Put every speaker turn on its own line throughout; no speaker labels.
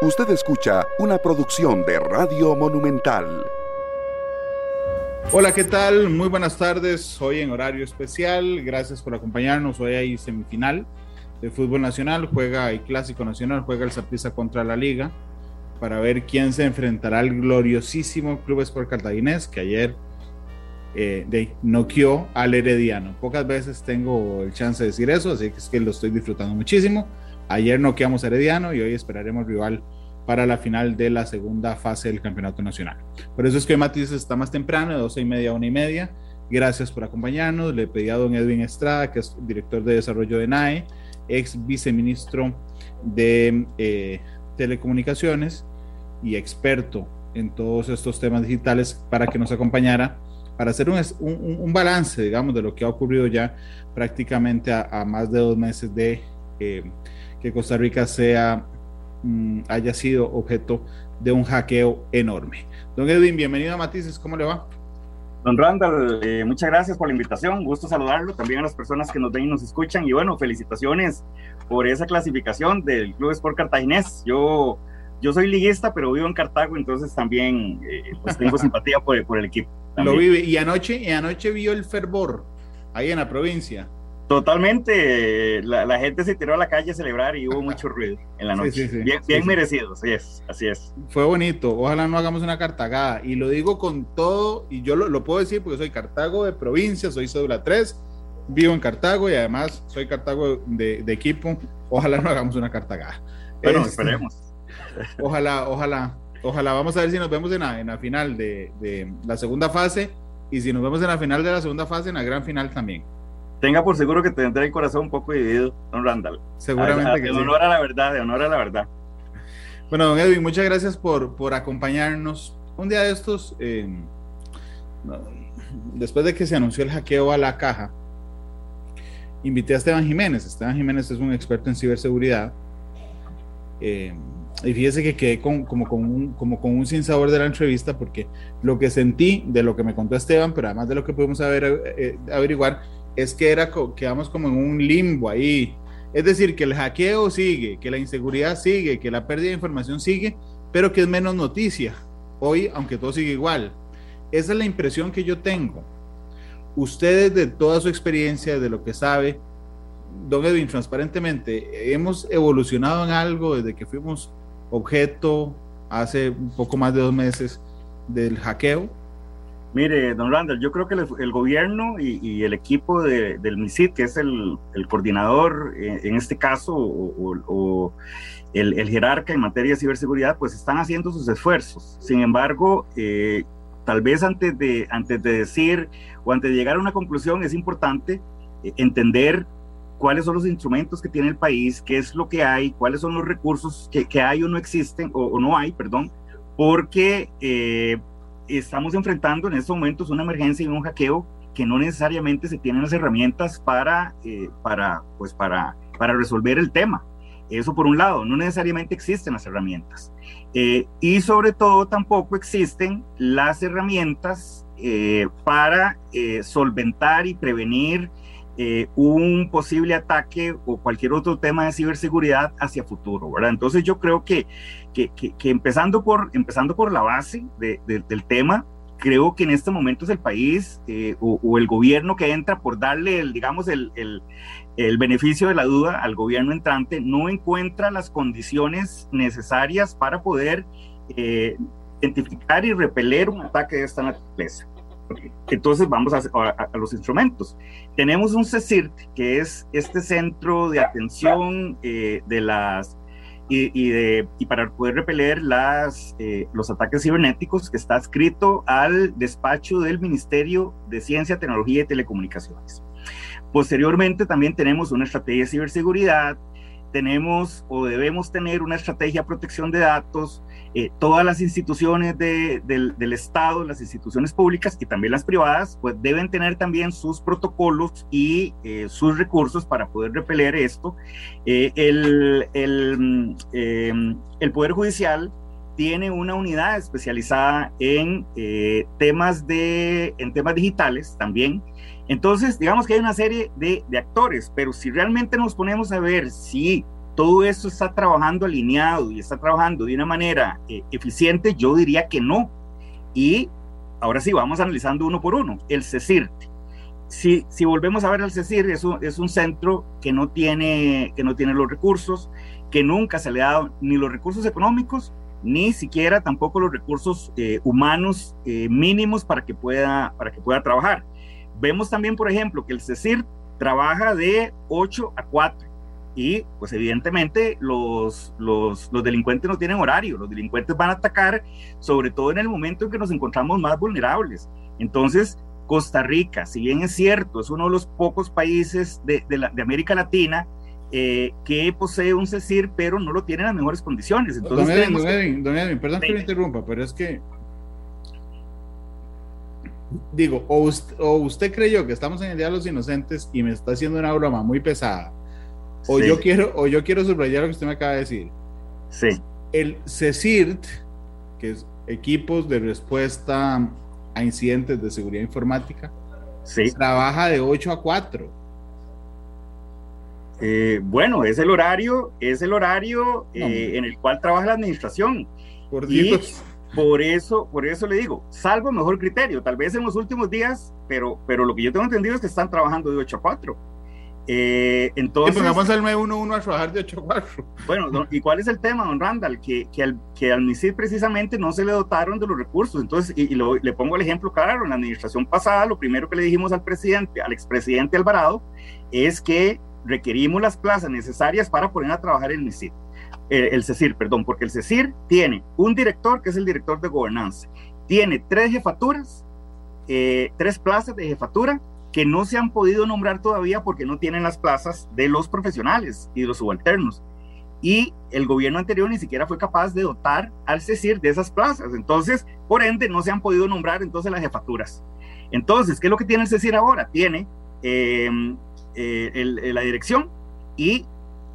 Usted escucha una producción de Radio Monumental.
Hola, ¿qué tal? Muy buenas tardes. Hoy en horario especial. Gracias por acompañarnos. Hoy hay semifinal de fútbol nacional. Juega el Clásico Nacional. Juega el Zaprisa contra la Liga para ver quién se enfrentará al gloriosísimo Club Sport Cartaginés que ayer eh, noqueó al Herediano. Pocas veces tengo el chance de decir eso, así que es que lo estoy disfrutando muchísimo. Ayer noqueamos a Herediano y hoy esperaremos rival para la final de la segunda fase del Campeonato Nacional. Por eso es que Matiz está más temprano, de 12 y media a 1 y media. Gracias por acompañarnos. Le pedí a don Edwin Estrada, que es director de desarrollo de NAE, ex viceministro de eh, telecomunicaciones y experto en todos estos temas digitales, para que nos acompañara para hacer un, un, balance, digamos, de lo que ha ocurrido ya prácticamente a, más de dos meses de eh, que Costa Rica sea, mm, haya sido objeto de un hackeo enorme. Don Edwin, bienvenido a Matices, ¿cómo le va?
Don Randall, eh, muchas gracias por la invitación, gusto saludarlo, también a las personas que nos ven y nos escuchan, y bueno, felicitaciones por esa clasificación del Club Sport Cartaginés. Yo, yo soy liguista, pero vivo en Cartago, entonces también eh, pues tengo simpatía por, por el equipo.
Lo vive, y anoche, y anoche vio el fervor ahí en la provincia.
Totalmente, la, gente se tiró a la calle a celebrar y hubo mucho ruido en la noche. bien, merecido, así es, así es.
Fue bonito, ojalá no hagamos una cartagada. Y lo digo con todo, y yo lo, puedo decir porque soy Cartago de provincia, soy cédula 3, vivo en Cartago y además soy Cartago de, equipo. Ojalá no hagamos una cartagada.
Bueno, este, esperemos.
Ojalá, ojalá, ojalá. Vamos a ver si nos vemos en la, en la final de, de la segunda fase y si nos vemos en la final de la segunda fase, en la gran final también
tenga por seguro que tendrá el corazón un poco dividido, don Randall.
Seguramente que
de honor a la verdad, de honor a la verdad.
Bueno, don Edwin, muchas gracias por, por acompañarnos. Un día de estos, eh, después de que se anunció el hackeo a la caja, invité a Esteban Jiménez. Esteban Jiménez es un experto en ciberseguridad. Eh, y fíjese que quedé con, como, con un, como con un sinsabor de la entrevista porque lo que sentí de lo que me contó Esteban, pero además de lo que pudimos saber, eh, averiguar, es que era, quedamos como en un limbo ahí. Es decir, que el hackeo sigue, que la inseguridad sigue, que la pérdida de información sigue, pero que es menos noticia. Hoy, aunque todo sigue igual. Esa es la impresión que yo tengo. Ustedes, de toda su experiencia, de lo que sabe, don Edwin, transparentemente, hemos evolucionado en algo desde que fuimos objeto hace un poco más de dos meses del hackeo.
Mire, don Randall, yo creo que el, gobierno y, el equipo del MISID, que es el, coordinador eh, en este caso, o, el, jerarca en materia de ciberseguridad, pues están haciendo sus esfuerzos. Sin embargo, eh, tal vez antes de, antes de decir o antes de llegar a una conclusión, es importante eh, entender cuáles son los instrumentos que tiene el país, qué es lo que hay, cuáles son los recursos que, hay o no existen, o, no hay, perdón, porque estamos enfrentando en estos momentos una emergencia y un hackeo que no necesariamente se tienen las herramientas para, eh, para, pues para, para resolver el tema. Eso por un lado, no necesariamente existen las herramientas. Eh, y sobre todo tampoco existen las herramientas eh, para solventar y prevenir un posible ataque o cualquier otro tema de ciberseguridad hacia futuro, ¿verdad? Entonces yo creo que que, empezando, por, empezando por la base del tema, creo que en este momento es el país eh, o, el gobierno que entra por darle, el, digamos, el, el, beneficio de la duda al gobierno entrante, no encuentra las condiciones necesarias para poder eh, identificar y repeler un ataque de esta naturaleza. Entonces vamos a, a, los instrumentos. Tenemos un CECIRT, que es este centro de atención eh, de las y, de, y para poder repeler las, eh, los ataques cibernéticos que está escrito al despacho del Ministerio de Ciencia, Tecnología y Telecomunicaciones. Posteriormente también tenemos una estrategia de ciberseguridad, tenemos o debemos tener una estrategia de protección de datos, eh, todas las instituciones del, Estado, las instituciones públicas y también las privadas, pues deben tener también sus protocolos y eh, sus recursos para poder repeler esto. Eh, el, el, el, Poder Judicial tiene una unidad especializada en, temas, de, en temas digitales también. Entonces, digamos que hay una serie de, de actores, pero si realmente nos ponemos a ver si todo esto está trabajando alineado y está trabajando de una manera eh, eficiente, yo diría que no. Y ahora sí, vamos analizando uno por uno. El CECIRT. Si, si volvemos a ver al CECIR, es un, es un centro que no, tiene, que no tiene los recursos, que nunca se le ha dado ni los recursos económicos, ni siquiera tampoco los recursos eh, humanos eh, mínimos para que, pueda, para que pueda trabajar. Vemos también, por ejemplo, que el CECIR trabaja de 8 a 4 y pues evidentemente los, los, los, delincuentes no tienen horario, los delincuentes van a atacar sobre todo en el momento en que nos encontramos más vulnerables. Entonces, Costa Rica, si bien es cierto, es uno de los pocos países de, de, la, de América Latina eh, que posee un CECIR, pero no lo tiene en las mejores condiciones. Entonces,
don Edwin, don Edwin, don Edwin, perdón que me interrumpa, pero es que digo, o usted, o usted, creyó que estamos en el Día de los Inocentes y me está haciendo una broma muy pesada, o, sí. yo, quiero, o yo quiero subrayar lo que usted me acaba de decir.
Sí.
El CECIRT, que es equipos de respuesta a incidentes de seguridad informática,
sí.
trabaja de 8 a 4.
Eh, bueno, es el horario, es el horario eh, en el cual trabaja la administración.
Por Dios.
Y por eso, por eso le digo, salvo mejor criterio, tal vez en los últimos días, pero, pero lo que yo tengo entendido es que están trabajando de 8 a 4. Eh, entonces,
sí, pongamos al 911 a trabajar de 8 a 4.
Bueno, ¿y cuál es el tema, don Randall? Que, que, al, que al MISID precisamente no se le dotaron de los recursos. Entonces, y, y lo, le pongo el ejemplo claro, en la administración pasada, lo primero que le dijimos al presidente, al expresidente Alvarado, es que requerimos las plazas necesarias para poner a trabajar el MISID, eh, el CECIR, perdón, porque el CECIR tiene un director que es el director de gobernanza, tiene tres jefaturas, eh, tres plazas de jefatura que no se han podido nombrar todavía porque no tienen las plazas de los profesionales y de los subalternos. Y el gobierno anterior ni siquiera fue capaz de dotar al CECIR de esas plazas. Entonces, por ende, no se han podido nombrar entonces las jefaturas. Entonces, ¿qué es lo que tiene el CECIR ahora? Tiene eh, eh, el, la dirección y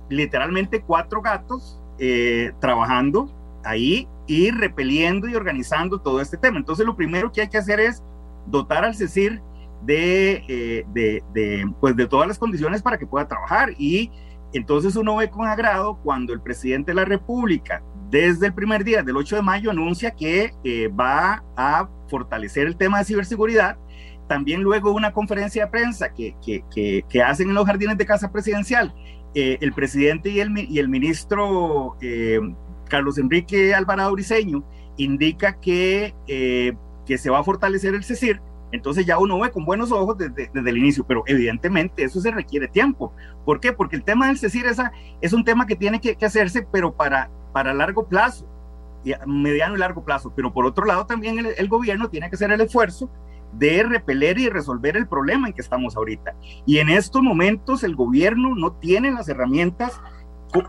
literalmente cuatro gatos eh, trabajando ahí y repeliendo y organizando todo este tema. Entonces lo primero que hay que hacer es dotar al CECIR de, eh, de, pues de todas las condiciones para que pueda trabajar. Y entonces uno ve con agrado cuando el presidente de la República desde el primer día del 8 de mayo anuncia que eh, va a fortalecer el tema de ciberseguridad. También luego una conferencia de prensa que, que, que, hacen en los jardines de Casa Presidencial, eh, el presidente y el, y el ministro Carlos Enrique Alvarado Briceño indica que, que se va a fortalecer el CECIR, entonces ya uno ve con buenos ojos desde, desde, el inicio, pero evidentemente eso se requiere tiempo. ¿Por qué? Porque el tema del CECIR esa, es un tema que tiene que, que hacerse, pero para, para largo plazo, mediano y largo plazo. Pero por otro lado también el, el gobierno tiene que hacer el esfuerzo de repeler y resolver el problema en que estamos ahorita. Y en estos momentos el gobierno no tiene las herramientas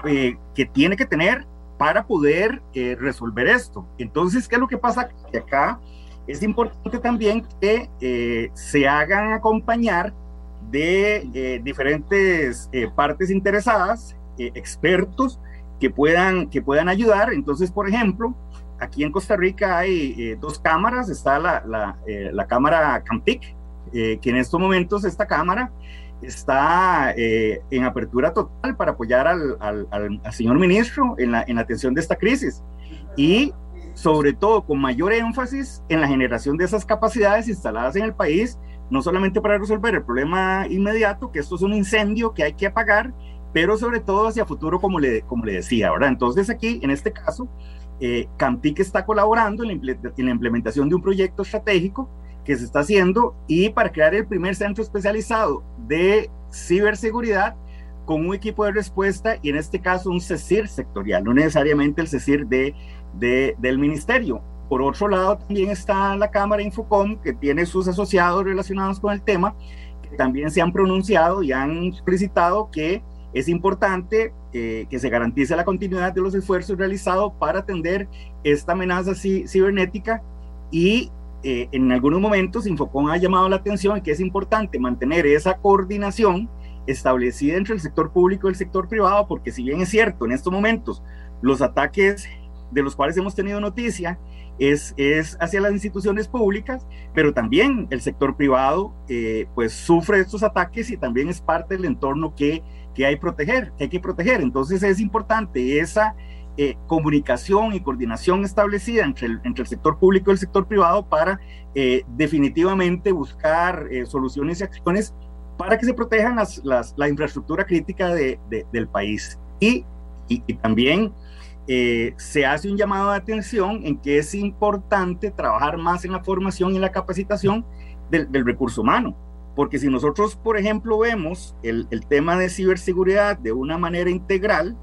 eh, que tiene que tener para poder eh, resolver esto. Entonces, ¿qué es lo que pasa? Que acá es importante también que eh, se hagan acompañar de eh, diferentes partes interesadas, expertos, que puedan, que puedan ayudar. Entonces, por ejemplo, aquí en Costa Rica hay eh, dos cámaras, está la, la, eh, la cámara Campic, eh, que en estos momentos esta cámara está eh, en apertura total para apoyar al, al, al, al señor ministro en la, en la atención de esta crisis y sobre todo con mayor énfasis en la generación de esas capacidades instaladas en el país, no solamente para resolver el problema inmediato, que esto es un incendio que hay que apagar, pero sobre todo hacia futuro, como le, como le decía, ¿verdad? Entonces aquí, en este caso, eh, Campic está colaborando en la, en la, implementación de un proyecto estratégico que se está haciendo y para crear el primer centro especializado de ciberseguridad con un equipo de respuesta y en este caso un CECIR sectorial, no necesariamente el CECIR de, de, del ministerio. Por otro lado, también está la Cámara Infocom, que tiene sus asociados relacionados con el tema, que también se han pronunciado y han solicitado que es importante eh, que se garantice la continuidad de los esfuerzos realizados para atender esta amenaza ci cibernética y eh, en algunos momentos Infocom ha llamado la atención que es importante mantener esa coordinación establecida entre el sector público y el sector privado, porque si bien es cierto, en estos momentos los ataques de los cuales hemos tenido noticia es, es hacia las instituciones públicas, pero también el sector privado eh, pues sufre estos ataques y también es parte del entorno que que hay, proteger, que hay que proteger. Entonces es importante esa eh, comunicación y coordinación establecida entre el, entre el sector público y el sector privado para eh, definitivamente buscar soluciones y acciones para que se protejan las, las, la infraestructura crítica de, del país. Y, y, también se hace un llamado de atención en que es importante trabajar más en la formación y la capacitación del, recurso humano. Porque si nosotros, por ejemplo, vemos el, tema de ciberseguridad de una manera integral,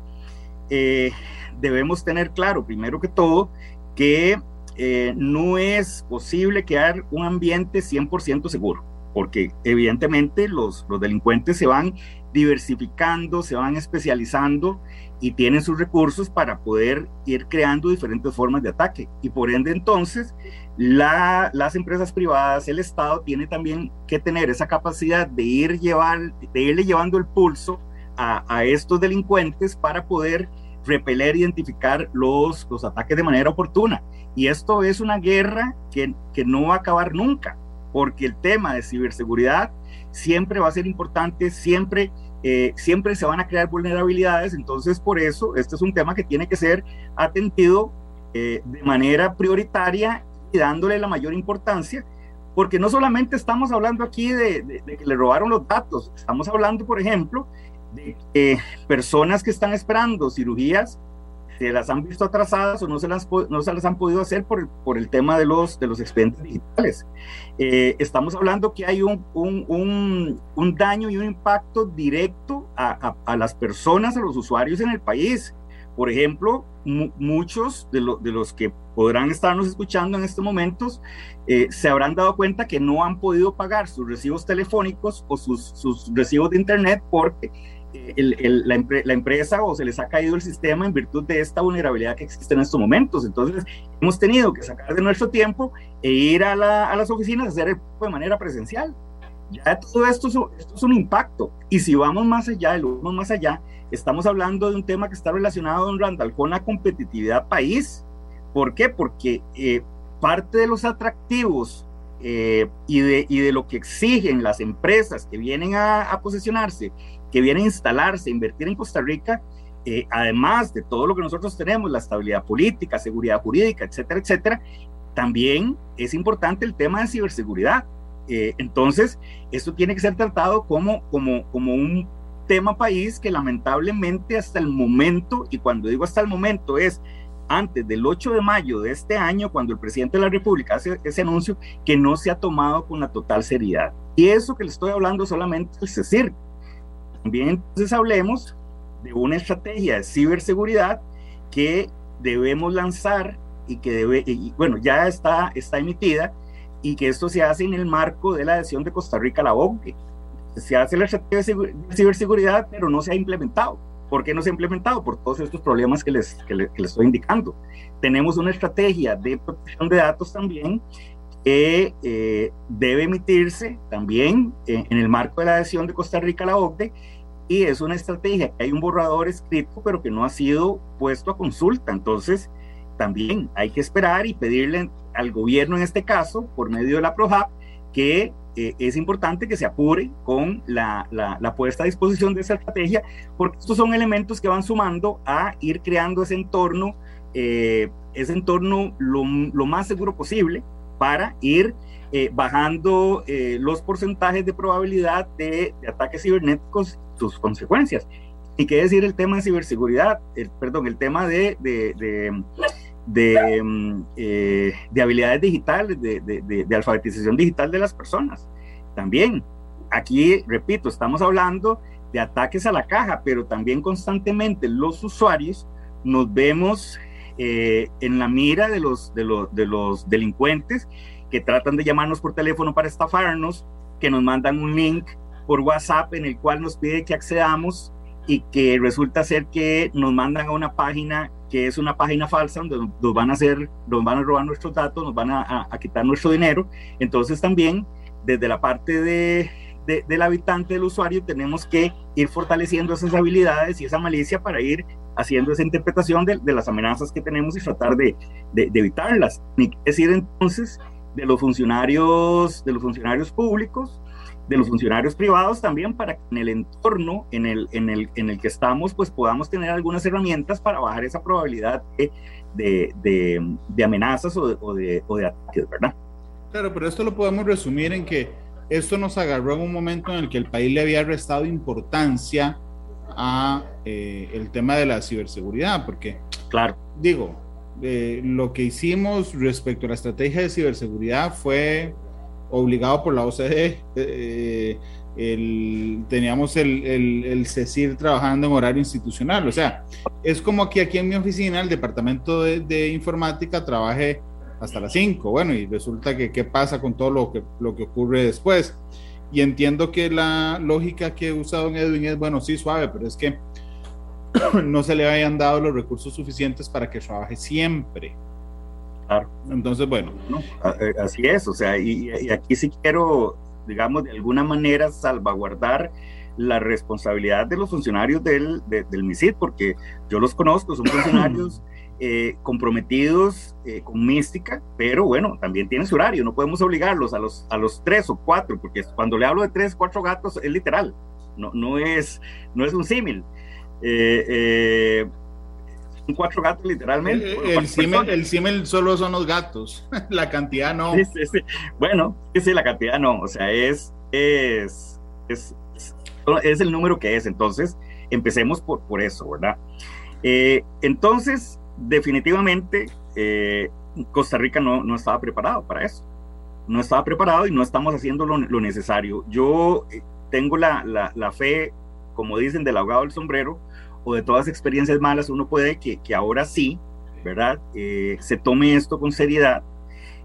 eh, debemos tener claro, primero que todo, que eh, no es posible crear un ambiente 100% seguro, porque evidentemente los delincuentes se van diversificando, se van especializando y tienen sus recursos para poder ir creando diferentes formas de ataque. Y por ende entonces, la, las empresas privadas, el Estado tiene también que tener esa capacidad de, ir llevar, de irle llevando el pulso a, a estos delincuentes para poder repeler, identificar los, los ataques de manera oportuna. Y esto es una guerra que, que no va a acabar nunca, porque el tema de ciberseguridad siempre va a ser importante, siempre, eh, siempre se van a crear vulnerabilidades, entonces por eso este es un tema que tiene que ser atendido eh, de manera prioritaria y dándole la mayor importancia, porque no solamente estamos hablando aquí de, que le robaron los datos, estamos hablando, por ejemplo, de personas que están esperando cirugías se las han visto atrasadas o no se las, no se las han podido hacer por, por el tema de los, de los expedientes digitales. Eh, estamos hablando que hay un, un, un, daño y un impacto directo a, a, las personas, a los usuarios en el país. Por ejemplo, muchos de, de, los que podrán estarnos escuchando en estos momentos eh, se habrán dado cuenta que no han podido pagar sus recibos telefónicos o sus, sus recibos de Internet porque el, la, la, empresa o se les ha caído el sistema en virtud de esta vulnerabilidad que existe en estos momentos. Entonces, hemos tenido que sacar de nuestro tiempo e ir a, la, a las oficinas a hacer de manera presencial. Ya todo esto es, esto es un impacto. Y si vamos más allá, lo vamos más allá, estamos hablando de un tema que está relacionado, don Randall, con la competitividad país. ¿Por qué? Porque eh, parte de los atractivos eh, y, de, y de lo que exigen las empresas que vienen a, a posesionarse que viene a instalarse, a invertir en Costa Rica, eh, además de todo lo que nosotros tenemos, la estabilidad política, seguridad jurídica, etcétera, etcétera, también es importante el tema de ciberseguridad. Eh, entonces, esto tiene que ser tratado como, como, como un tema país que lamentablemente hasta el momento, y cuando digo hasta el momento es antes del 8 de mayo de este año, cuando el presidente de la República hace ese anuncio, que no se ha tomado con la total seriedad. Y eso que le estoy hablando solamente es decir, también entonces hablemos de una estrategia de ciberseguridad que debemos lanzar y que debe, y, bueno, ya está, está emitida y que esto se hace en el marco de la adhesión de Costa Rica a la OCDE. Se hace la estrategia de ciberseguridad, pero no se ha implementado. ¿Por qué no se ha implementado? Por todos estos problemas que les, que les, estoy indicando. Tenemos una estrategia de protección de datos también que eh, debe emitirse también en, en, el marco de la adhesión de Costa Rica a la OCDE y es una estrategia que hay un borrador escrito pero que no ha sido puesto a consulta. Entonces, también hay que esperar y pedirle al gobierno en este caso, por medio de la PROJAP, que eh, es importante que se apure con la, puesta a disposición de esa estrategia, porque estos son elementos que van sumando a ir creando ese entorno, eh, ese entorno lo, lo más seguro posible para ir eh, bajando eh, los porcentajes de probabilidad de, ataques cibernéticos, sus consecuencias. Y qué decir el tema de ciberseguridad, el, perdón, el tema de, de, de, de, mm, eh, de habilidades digitales, de, alfabetización digital de las personas. También, aquí, repito, estamos hablando de ataques a la caja, pero también constantemente los usuarios nos vemos eh, en la mira de los, de, los, de los delincuentes que tratan de llamarnos por teléfono para estafarnos, que nos mandan un link por WhatsApp en el cual nos pide que accedamos y que resulta ser que nos mandan a una página que es una página falsa donde nos van a hacer, nos van a robar nuestros datos, nos van a, a quitar nuestro dinero. Entonces también desde la parte de, del habitante, del usuario, tenemos que ir fortaleciendo esas habilidades y esa malicia para ir haciendo esa interpretación de, las amenazas que tenemos y tratar de, evitarlas. Ni decir entonces de los funcionarios, de los funcionarios públicos de los funcionarios privados también para que en el entorno en el, en el, en el que estamos pues podamos tener algunas herramientas para bajar esa probabilidad de, de, de, amenazas o de, de, o de ataques, ¿verdad?
Claro, pero esto lo podemos resumir en que esto nos agarró en un momento en el que el país le había restado importancia a eh, el tema de la ciberseguridad, porque,
claro,
digo, eh, lo que hicimos respecto a la estrategia de ciberseguridad fue obligado por la OCDE. Eh, el, teníamos el, el, el, CECIR trabajando en horario institucional. O sea, es como que aquí en mi oficina el departamento de, de informática trabaje hasta las 5. Bueno, y resulta que qué pasa con todo lo que, lo que ocurre después. Y entiendo que la lógica que he usado en Edwin es, bueno, sí, suave, pero es que no se le hayan dado los recursos suficientes para que trabaje siempre.
Claro.
Entonces, bueno.
Eh, así es, o sea, y, y, aquí sí quiero, digamos, de alguna manera salvaguardar la responsabilidad de los funcionarios del, de, del MISID, porque yo los conozco, son funcionarios eh, comprometidos eh, con mística, pero bueno, también tienen su horario, no podemos obligarlos a los, a los tres o cuatro, porque cuando le hablo de tres, cuatro gatos es literal, no, no, es, no es un símil. Eh, son cuatro gatos literalmente.
el, símil, el símil solo son los gatos, la cantidad no.
Sí, sí, sí. Bueno, sí, la cantidad no, o sea, es, es, es, es el número que es, entonces empecemos por, por eso, ¿verdad? entonces, definitivamente eh, Costa Rica no, no, estaba preparado para eso. No estaba preparado y no estamos haciendo lo, necesario. Yo eh, tengo la, la, la, fe, como dicen, del ahogado del sombrero o de todas las experiencias malas, uno puede que, que ahora sí, ¿verdad? Eh, se tome esto con seriedad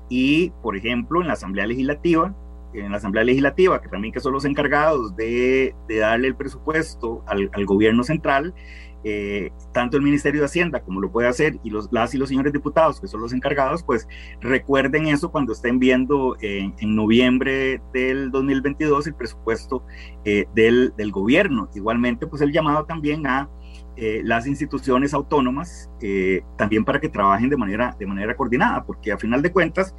y, por ejemplo, en la Asamblea Legislativa, en la Asamblea Legislativa, que también que son los encargados de, de darle el presupuesto al, al gobierno central, eh, tanto el Ministerio de Hacienda como lo puede hacer y los, las y los señores diputados, que son los encargados, pues recuerden eso cuando estén viendo en noviembre del 2022 el presupuesto eh, del, del, gobierno. Igualmente, pues el llamado también a eh, las instituciones autónomas, eh, también para que trabajen de manera, de manera coordinada, porque a final de cuentas,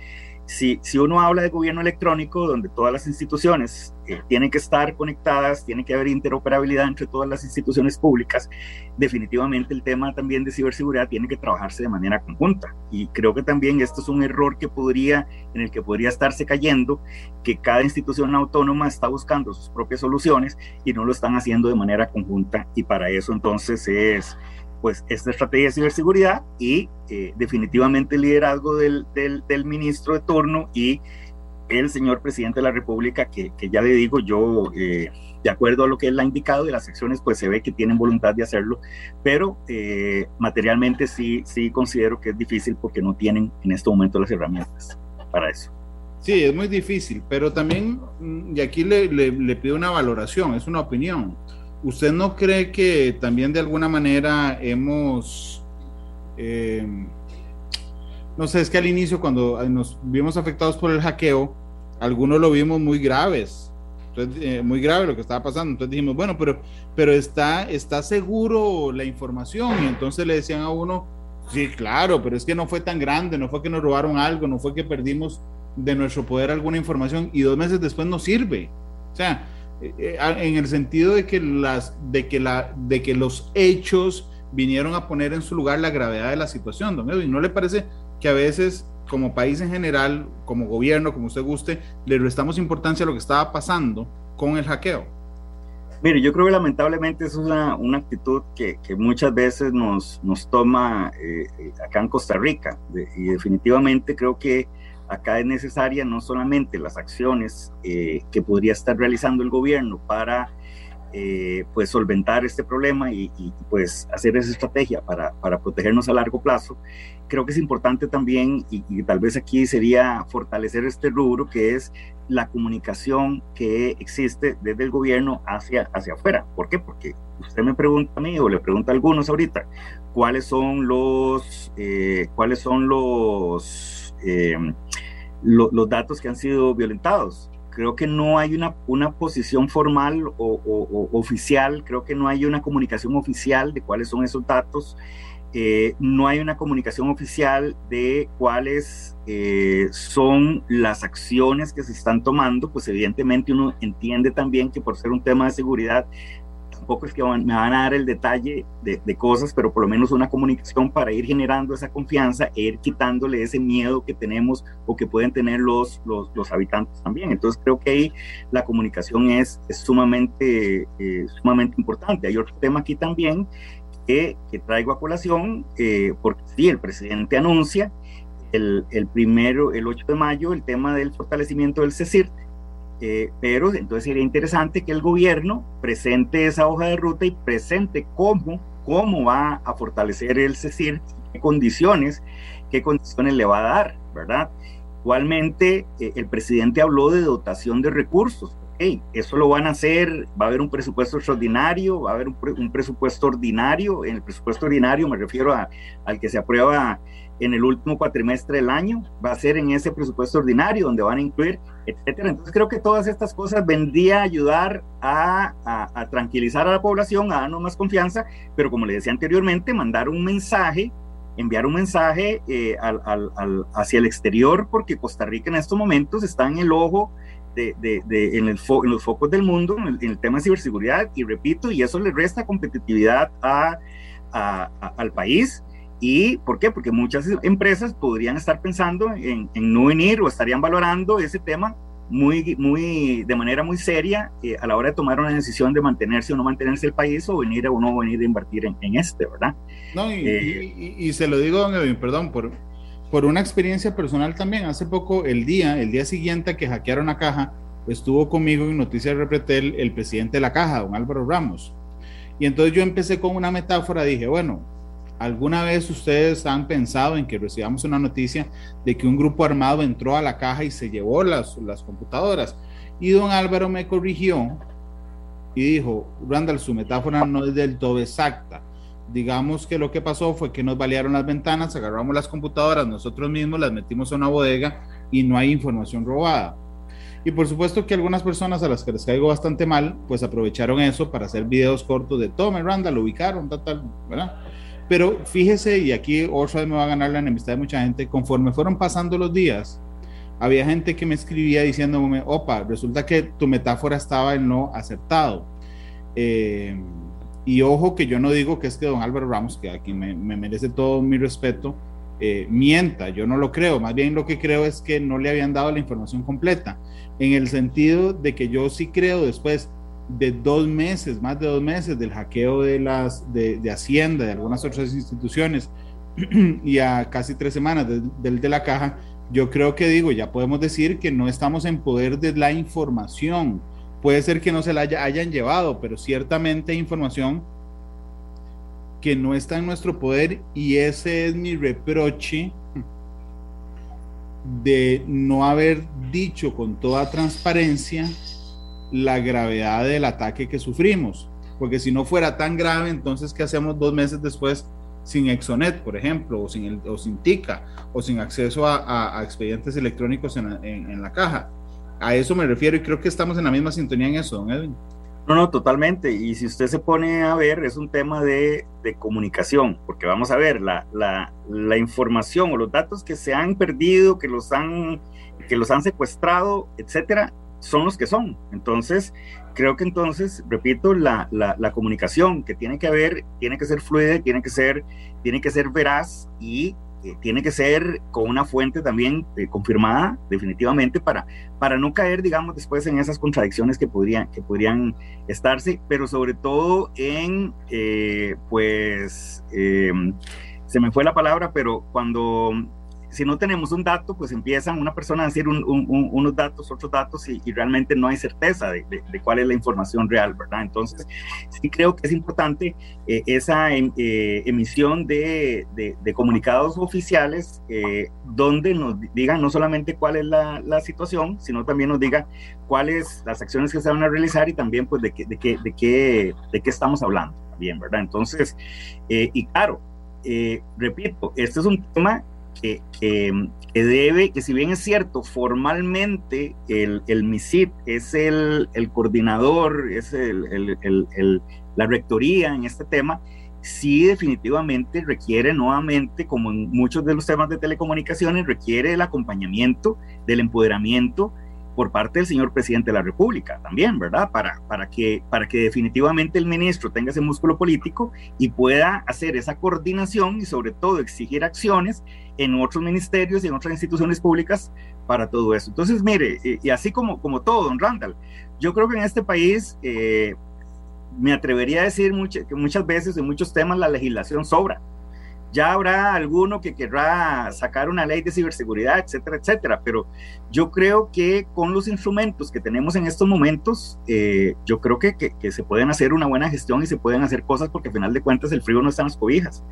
si, uno habla de gobierno electrónico, donde todas las instituciones eh, tienen que estar conectadas, tiene que haber interoperabilidad entre todas las instituciones públicas, definitivamente el tema también de ciberseguridad tiene que trabajarse de manera conjunta. Y creo que también esto es un error que podría, en el que podría estarse cayendo, que cada institución autónoma está buscando sus propias soluciones y no lo están haciendo de manera conjunta. Y para eso entonces es pues esta estrategia de ciberseguridad y eh, definitivamente el liderazgo del, del, ministro de turno y el señor presidente de la República, que, que ya le digo yo, eh, de acuerdo a lo que él ha indicado de las secciones, pues se ve que tienen voluntad de hacerlo, pero eh, materialmente sí, sí considero que es difícil porque no tienen en este momento las herramientas para eso.
Sí, es muy difícil, pero también, mm, y aquí le, le, le pido una valoración, es una opinión ¿Usted no cree que también de alguna manera hemos, eh, no sé, es que al inicio cuando nos vimos afectados por el hackeo, algunos lo vimos muy graves, entonces, eh, muy grave lo que estaba pasando, entonces dijimos, bueno, pero, pero está, está seguro la información y entonces le decían a uno, sí, claro, pero es que no fue tan grande, no fue que nos robaron algo, no fue que perdimos de nuestro poder alguna información y dos meses después no sirve. O sea, en el sentido de que, las, de, que la, de que los hechos vinieron a poner en su lugar la gravedad de la situación, don Edwin. ¿No le parece que a veces, como país en general, como gobierno, como usted guste, le restamos importancia a lo que estaba pasando con el hackeo?
Mire, yo creo que lamentablemente es una, una actitud que, que, muchas veces nos, nos toma eh, acá en Costa Rica de, y definitivamente creo que acá es necesaria no solamente las acciones eh, que podría estar realizando el gobierno para eh, pues solventar este problema y, y, pues hacer esa estrategia para, para, protegernos a largo plazo, creo que es importante también y, y, tal vez aquí sería fortalecer este rubro que es la comunicación que existe desde el gobierno hacia, hacia afuera. ¿Por qué? Porque usted me pregunta a mí o le pregunta a algunos ahorita cuáles son los, eh, cuáles son los eh, lo, los datos que han sido violentados. creo que no hay una, una posición formal o, oficial, creo que no hay una comunicación oficial de cuáles son esos datos, eh, no hay una comunicación oficial de cuáles eh, son las acciones que se están tomando, pues evidentemente uno entiende también que por ser un tema de seguridad tampoco es que me van a dar el detalle de, cosas, pero por lo menos una comunicación para ir generando esa confianza e ir quitándole ese miedo que tenemos o que pueden tener los, los, los habitantes también. Entonces creo que ahí la comunicación es, es sumamente, eh, sumamente importante. Hay otro tema aquí también que, que traigo a colación, eh, porque sí, el presidente anuncia el, el primero, el 8 de mayo, el tema del fortalecimiento del CECIRT eh, pero entonces sería interesante que el gobierno presente esa hoja de ruta y presente cómo, cómo va a fortalecer el CECIR, qué condiciones, qué condiciones le va a dar, ¿verdad? Igualmente, eh, el presidente habló de dotación de recursos. Okay, eso lo van a hacer, va a haber un presupuesto extraordinario, va a haber un, un presupuesto ordinario. En el presupuesto ordinario me refiero a, al que se aprueba en el último cuatrimestre del año, va a ser en ese presupuesto ordinario donde van a incluir, etcétera. Entonces creo que todas estas cosas vendría a ayudar a, a, tranquilizar a la población, a darnos más confianza, pero como le decía anteriormente, mandar un mensaje, enviar un mensaje eh, al, al, hacia el exterior, porque Costa Rica en estos momentos está en el ojo de, de, de, en, el en, los focos del mundo en el, en el, tema de ciberseguridad y repito, y eso le resta competitividad a, al país ¿Y por qué? Porque muchas empresas podrían estar pensando en, no venir o estarían valorando ese tema muy, muy, de manera muy seria eh, a la hora de tomar una decisión de mantenerse o no mantenerse el país o venir o no venir a invertir en, este, ¿verdad?
No, y, eh, y, se lo digo, don Edwin, perdón, por, por una experiencia personal también. Hace poco, el día, el día siguiente que hackearon la caja, estuvo conmigo en Noticias Repretel el presidente de la caja, don Álvaro Ramos. Y entonces yo empecé con una metáfora, dije, bueno, ¿Alguna vez ustedes han pensado en que recibamos una noticia de que un grupo armado entró a la caja y se llevó las, las computadoras? Y don Álvaro me corrigió y dijo, Randall, su metáfora no es del todo exacta. Digamos que lo que pasó fue que nos balearon las ventanas, agarramos las computadoras nosotros mismos, las metimos en una bodega y no hay información robada. Y por supuesto que algunas personas a las que les caigo bastante mal, pues aprovecharon eso para hacer videos cortos de tome Randall, lo ubicaron, tal, tal, ¿verdad? Pero fíjese, y aquí vez me va a ganar la enemistad de mucha gente, conforme fueron pasando los días, había gente que me escribía diciéndome, opa, resulta que tu metáfora estaba en no acertado. Eh, y ojo que yo no digo que es que don Álvaro Ramos, que aquí me, merece todo mi respeto, eh, mienta, yo no lo creo, más bien lo que creo es que no le habían dado la información completa, en el sentido de que yo sí creo después, de dos meses, más de dos meses del hackeo de, las, de, Hacienda, de algunas otras instituciones, y a casi tres semanas del de, la caja, yo creo que digo, ya podemos decir que no estamos en poder de la información. Puede ser que no se la hayan llevado, pero ciertamente hay información que no está en nuestro poder y ese es mi reproche de no haber dicho con toda transparencia la gravedad del ataque que sufrimos. Porque si no fuera tan grave, entonces, ¿qué hacemos dos meses después sin Exonet, por ejemplo, o sin, el, o sin TICA, o sin acceso a, expedientes electrónicos en, la caja? A eso me refiero y creo que estamos en la misma sintonía en eso, don Edwin.
No, no, totalmente. Y si usted se pone a ver, es un tema de, comunicación, porque vamos a ver, la, la, la, información o los datos que se han perdido, que los han, que los han secuestrado, etcétera, son los que son. Entonces, creo que entonces, repito, la, la, comunicación que tiene que haber, tiene que ser fluida, tiene que ser, tiene que ser veraz y tiene que ser con una fuente también eh, confirmada definitivamente para, para no caer, digamos, después en esas contradicciones que podrían, que podrían estarse, pero sobre todo en, eh, pues, se me fue la palabra, pero cuando si no tenemos un dato, pues empiezan una persona a decir unos datos, otros datos y, realmente no hay certeza de, cuál es la información real, ¿verdad? Entonces, sí creo que es importante eh, esa em, eh, emisión de, comunicados oficiales eh, donde nos digan no solamente cuál es la, situación, sino también nos diga cuáles las acciones que se van a realizar y también pues de qué, de qué, de qué, de qué estamos hablando, bien, ¿verdad? Entonces, y claro, repito, este es un tema que, debe, que si bien es cierto, formalmente el, el MISIT es el, el coordinador, es el, la rectoría en este tema, sí definitivamente requiere nuevamente, como en muchos de los temas de telecomunicaciones, requiere el acompañamiento, del empoderamiento por parte del señor presidente de la República también, ¿verdad? Para, para, que, para que definitivamente el ministro tenga ese músculo político y pueda hacer esa coordinación y sobre todo exigir acciones en otros ministerios y en otras instituciones públicas para todo eso. Entonces, mire, y, así como, como todo, don Randall, yo creo que en este país eh, me atrevería a decir que muchas veces en muchos temas la legislación sobra ya habrá alguno que querrá sacar una ley de ciberseguridad, etcétera, etcétera. Pero yo creo que con los instrumentos que tenemos en estos momentos, eh, yo creo que, que, se pueden hacer una buena gestión y se pueden hacer cosas porque al final de cuentas el frío no está en las cobijas.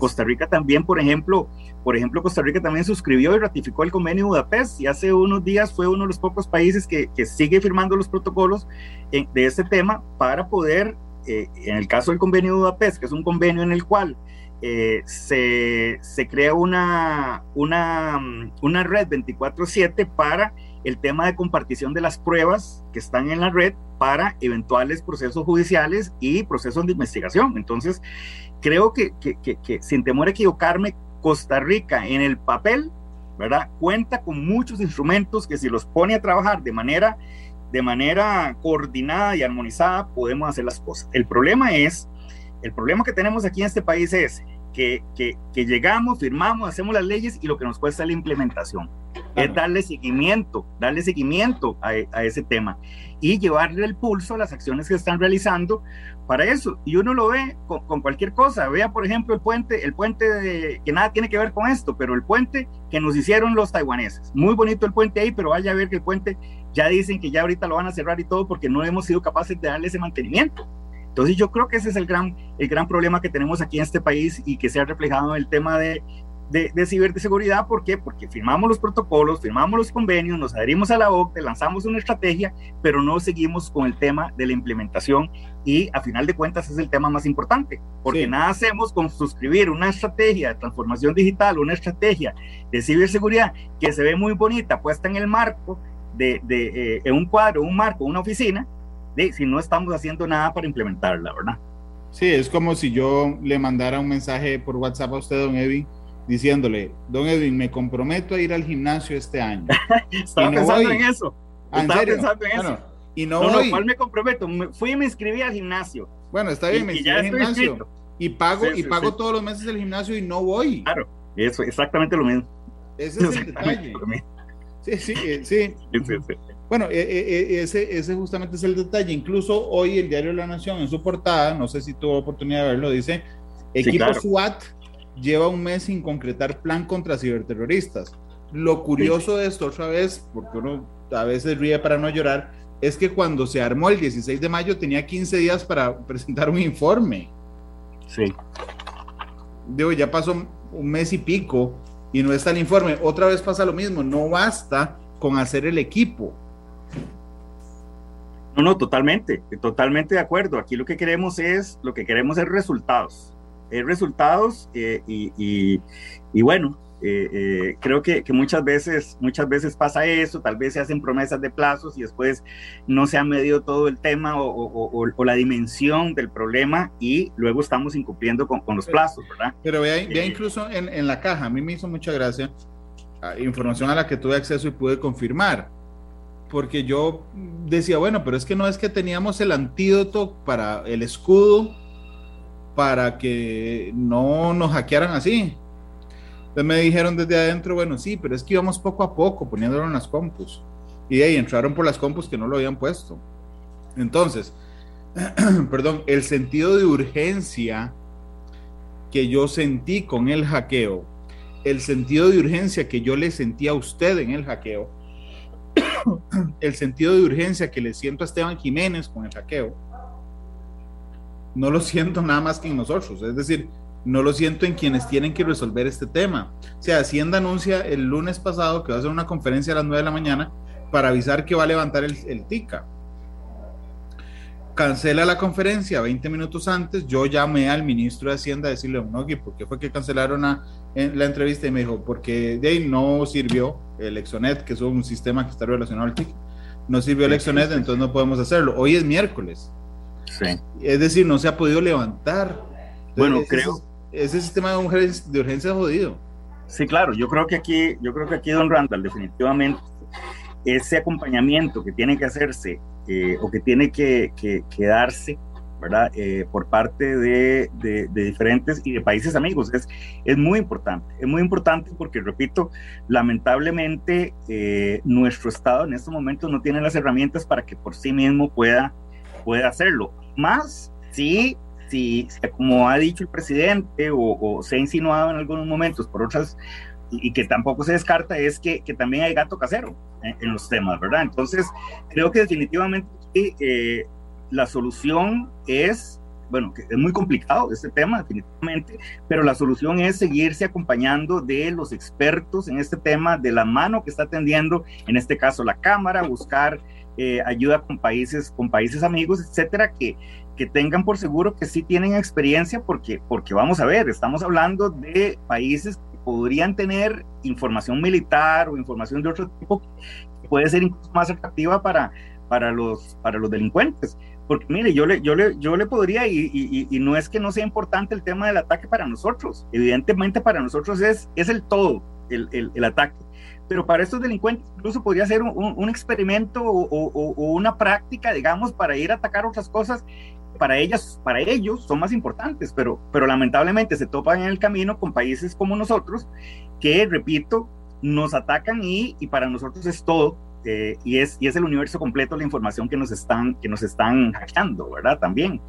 Costa Rica también, por ejemplo, por ejemplo, Costa Rica también suscribió y ratificó el convenio de Budapest y hace unos días fue uno de los pocos países que, que sigue firmando los protocolos de este tema para poder, eh, en el caso del convenio de Budapest, que es un convenio en el cual eh, se, se, crea una, una, una red 24/7 para el tema de compartición de las pruebas que están en la red para eventuales procesos judiciales y procesos de investigación. Entonces, creo que, que, que, sin temor a equivocarme, Costa Rica en el papel, ¿verdad? Cuenta con muchos instrumentos que si los pone a trabajar de manera, de manera coordinada y armonizada, podemos hacer las cosas. El problema es el problema que tenemos aquí en este país es que, que, que llegamos, firmamos, hacemos las leyes y lo que nos cuesta es la implementación. Es darle seguimiento, darle seguimiento a, a, ese tema y llevarle el pulso a las acciones que están realizando para eso. Y uno lo ve con, con cualquier cosa. Vea, por ejemplo, el puente, el puente de, que nada tiene que ver con esto, pero el puente que nos hicieron los taiwaneses. Muy bonito el puente ahí, pero vaya a ver que el puente ya dicen que ya ahorita lo van a cerrar y todo porque no hemos sido capaces de darle ese mantenimiento. Entonces yo creo que ese es el gran, el gran problema que tenemos aquí en este país y que se ha reflejado en el tema de, de, de, ciberseguridad. ¿Por qué? Porque firmamos los protocolos, firmamos los convenios, nos adherimos a la OCDE, lanzamos una estrategia, pero no seguimos con el tema de la implementación y a final de cuentas es el tema más importante, porque sí. nada hacemos con suscribir una estrategia de transformación digital, una estrategia de ciberseguridad que se ve muy bonita, puesta en el marco de, de eh, en un cuadro, un marco, una oficina, de, si no estamos haciendo nada para implementarla, ¿verdad?
Sí, es como si yo le mandara un mensaje por WhatsApp a usted, don Edwin, diciéndole, don Edwin, me comprometo a ir al gimnasio este año.
Estaba no pensando voy. en eso.
¿Ah,
Estaba
serio?
pensando en
bueno,
eso.
Y no,
No,
voy.
no, ¿cuál me comprometo? Me fui y me inscribí al gimnasio.
Bueno, está bien,
Y-
me
y
inscribí al gimnasio.
inscrito.
Y pago,
Sí,
y
sí,
pago
sí.
todos los meses el gimnasio y no voy.
Claro, eso, exactamente lo mismo.
Ese es el detalle.
mismo.
Sí, sí, eh, sí.
Sí, sí, sí.
Bueno, eh, eh, eh, ese, ese justamente es el detalle. Incluso hoy el diario La Nación en su portada, no sé si tuvo oportunidad de verlo, dice, equipo
claro.
SWAT lleva un mes sin concretar plan contra ciberterroristas. Lo curioso de esto otra vez, porque uno a veces ríe para no llorar, es que cuando se armó el 16 de mayo tenía 15 días para presentar un informe.
Sí.
Digo, ya pasó un mes y pico y no está el informe. Otra vez pasa lo mismo, no basta con hacer el equipo.
No, no, totalmente, totalmente de acuerdo. Aquí lo que queremos es, lo que queremos es resultados. Es resultados eh, y, y, y, bueno, eh, eh, creo que, que, muchas veces, muchas veces pasa eso, tal vez se hacen promesas de plazos y después no se ha medido todo el tema o, o, o, o la dimensión del problema y luego estamos incumpliendo con, con los plazos, ¿verdad?
Pero vea, vea incluso en, en, la caja, a mí me hizo mucha gracia, ah, información a la que tuve acceso y pude confirmar porque yo decía, bueno, pero es que no es que teníamos el antídoto para el escudo para que no nos hackearan así. Entonces me dijeron desde adentro, bueno, sí, pero es que íbamos poco a poco poniéndolo en las compus. Y de ahí entraron por las compus que no lo habían puesto. Entonces, perdón, el sentido de urgencia que yo sentí con el hackeo, el sentido de urgencia que yo le sentí a usted en el hackeo, el sentido de urgencia que le siento a Esteban Jiménez con el hackeo, no lo siento nada más que en nosotros, es decir, no lo siento en quienes tienen que resolver este tema. O sea, Hacienda anuncia el lunes pasado que va a hacer una conferencia a las 9 de la mañana para avisar que va a levantar el, el TICA. Cancela la conferencia 20 minutos antes, yo llamé al ministro de Hacienda a decirle, no, ¿por qué fue que cancelaron la, entrevista? Y me dijo, porque de ahí no sirvió el Exonet, que es un sistema que está relacionado al TIC, no sirvió el Exonet, entonces no podemos hacerlo. Hoy es miércoles. Sí. Es decir, no se ha podido levantar.
bueno, creo.
Ese, sistema de urgencia, de urgencia jodido.
Sí, claro, yo creo que aquí, yo creo que aquí, don Randall, definitivamente, ese acompañamiento que tiene que hacerse eh, o que tiene que, que, darse, ¿verdad? Eh, por parte de, de, diferentes y de países amigos. Es, es muy importante, es muy importante porque, repito, lamentablemente eh, nuestro Estado en estos momentos no tiene las herramientas para que por sí mismo pueda, pueda hacerlo. Más si, si, como ha dicho el presidente o, o se ha insinuado en algunos momentos por otras y que tampoco se descarta es que, que también hay gato casero en, los temas, ¿verdad? Entonces, creo que definitivamente eh, la solución es, bueno, que es muy complicado este tema, definitivamente, pero la solución es seguirse acompañando de los expertos en este tema, de la mano que está atendiendo, en este caso la Cámara, buscar eh, ayuda con países, con países amigos, etcétera, que, que tengan por seguro que sí tienen experiencia, porque, porque vamos a ver, estamos hablando de países podrían tener información militar o información de otro tipo que puede ser incluso más atractiva para, para, los, para los delincuentes. Porque mire, yo le, yo le, yo le podría, y, y, no es que no sea importante el tema del ataque para nosotros, evidentemente para nosotros es, es el todo, el, el, el ataque. Pero para estos delincuentes incluso podría ser un, un experimento o, o, o, una práctica, digamos, para ir a atacar otras cosas para ellas, para ellos son más importantes, pero, pero lamentablemente se topan en el camino con países como nosotros, que, repito, nos atacan y, y para nosotros es todo, eh, y, es, y es el universo completo la información que nos están, que nos están hackeando, ¿verdad? También.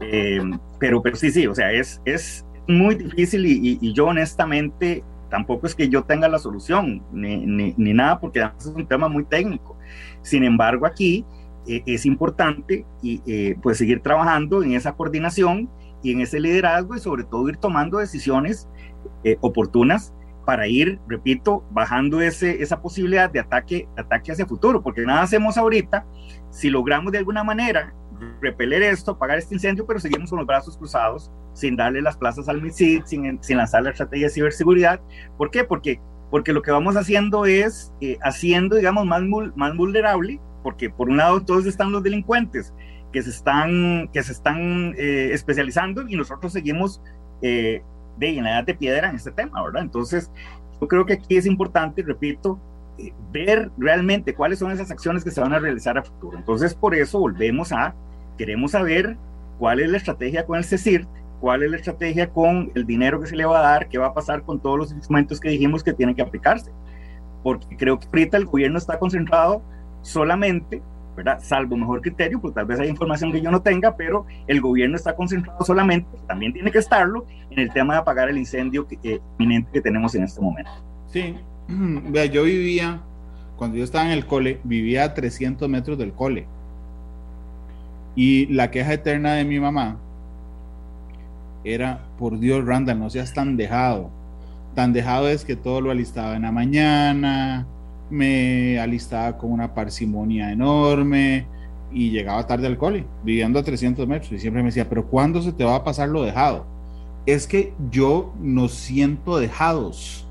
Eh, pero, pero sí, sí, o sea, es, es muy difícil y, y, yo honestamente tampoco es que yo tenga la solución ni, ni, ni nada, porque es un tema muy técnico. Sin embargo, aquí eh, es importante y, eh, pues seguir trabajando en esa coordinación y en ese liderazgo y sobre todo ir tomando decisiones eh, oportunas para ir, repito, bajando ese, esa posibilidad de ataque, ataque hacia futuro, porque nada hacemos ahorita si logramos de alguna manera repeler esto, apagar este incendio, pero seguimos con los brazos cruzados, sin darle las plazas al MISID, sin, sin lanzar la estrategia de ciberseguridad. ¿Por qué? Porque, porque lo que vamos haciendo es haciendo, digamos, más, más vulnerable porque por un lado todos están los delincuentes que se están, que se están eh, especializando y nosotros seguimos eh, de en de piedra en este tema, ¿verdad? Entonces, yo creo que aquí es importante, repito, eh, ver realmente cuáles son esas acciones que se van a realizar a futuro. Entonces, por eso volvemos a, queremos saber cuál es la estrategia con el CECIR, cuál es la estrategia con el dinero que se le va a dar, qué va a pasar con todos los instrumentos que dijimos que tienen que aplicarse. Porque creo que ahorita el gobierno está concentrado solamente, ¿verdad? Salvo mejor criterio, pues tal vez hay información que yo no tenga, pero el gobierno está concentrado solamente, también tiene que estarlo, en el tema de apagar el incendio que, eh, inminente que tenemos en este momento.
Sí, vea, yo vivía, cuando yo estaba en el cole, vivía a 300 metros del cole. Y la queja eterna de mi mamá era, por Dios, Randall, no seas tan dejado. Tan dejado es que todo lo alistaba en la mañana, me alistaba con una parsimonia enorme y llegaba tarde al cole, viviendo a 300 metros. Y siempre me decía, pero ¿cuándo se te va a pasar lo dejado? Es que yo nos siento dejados.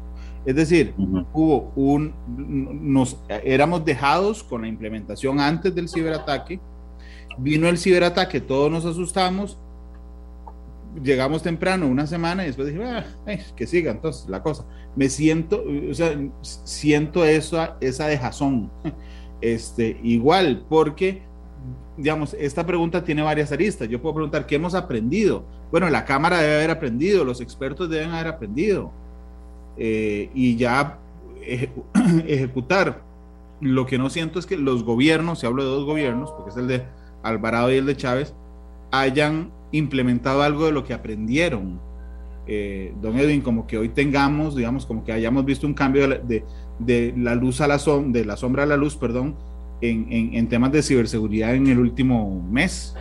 Es decir, hubo un, nos éramos dejados con la implementación antes del ciberataque. Vino el ciberataque, todos nos asustamos llegamos temprano, una semana, y después dije, ah, que siga entonces la cosa. Me siento, o sea, siento eso, esa dejazón. Este, igual, porque, digamos, esta pregunta tiene varias aristas. Yo puedo preguntar, ¿qué hemos aprendido? Bueno, la Cámara debe haber aprendido, los expertos deben haber aprendido. Eh, y ya ejecutar. Lo que no siento es que los gobiernos, si hablo de dos gobiernos, porque es el de Alvarado y el de Chávez, hayan implementado algo de lo que aprendieron. Eh, don Edwin, como que hoy tengamos, digamos, como que hayamos visto un cambio de, de, la luz a la sombra, de la sombra a la luz, perdón, en, en, temas de ciberseguridad en el último mes.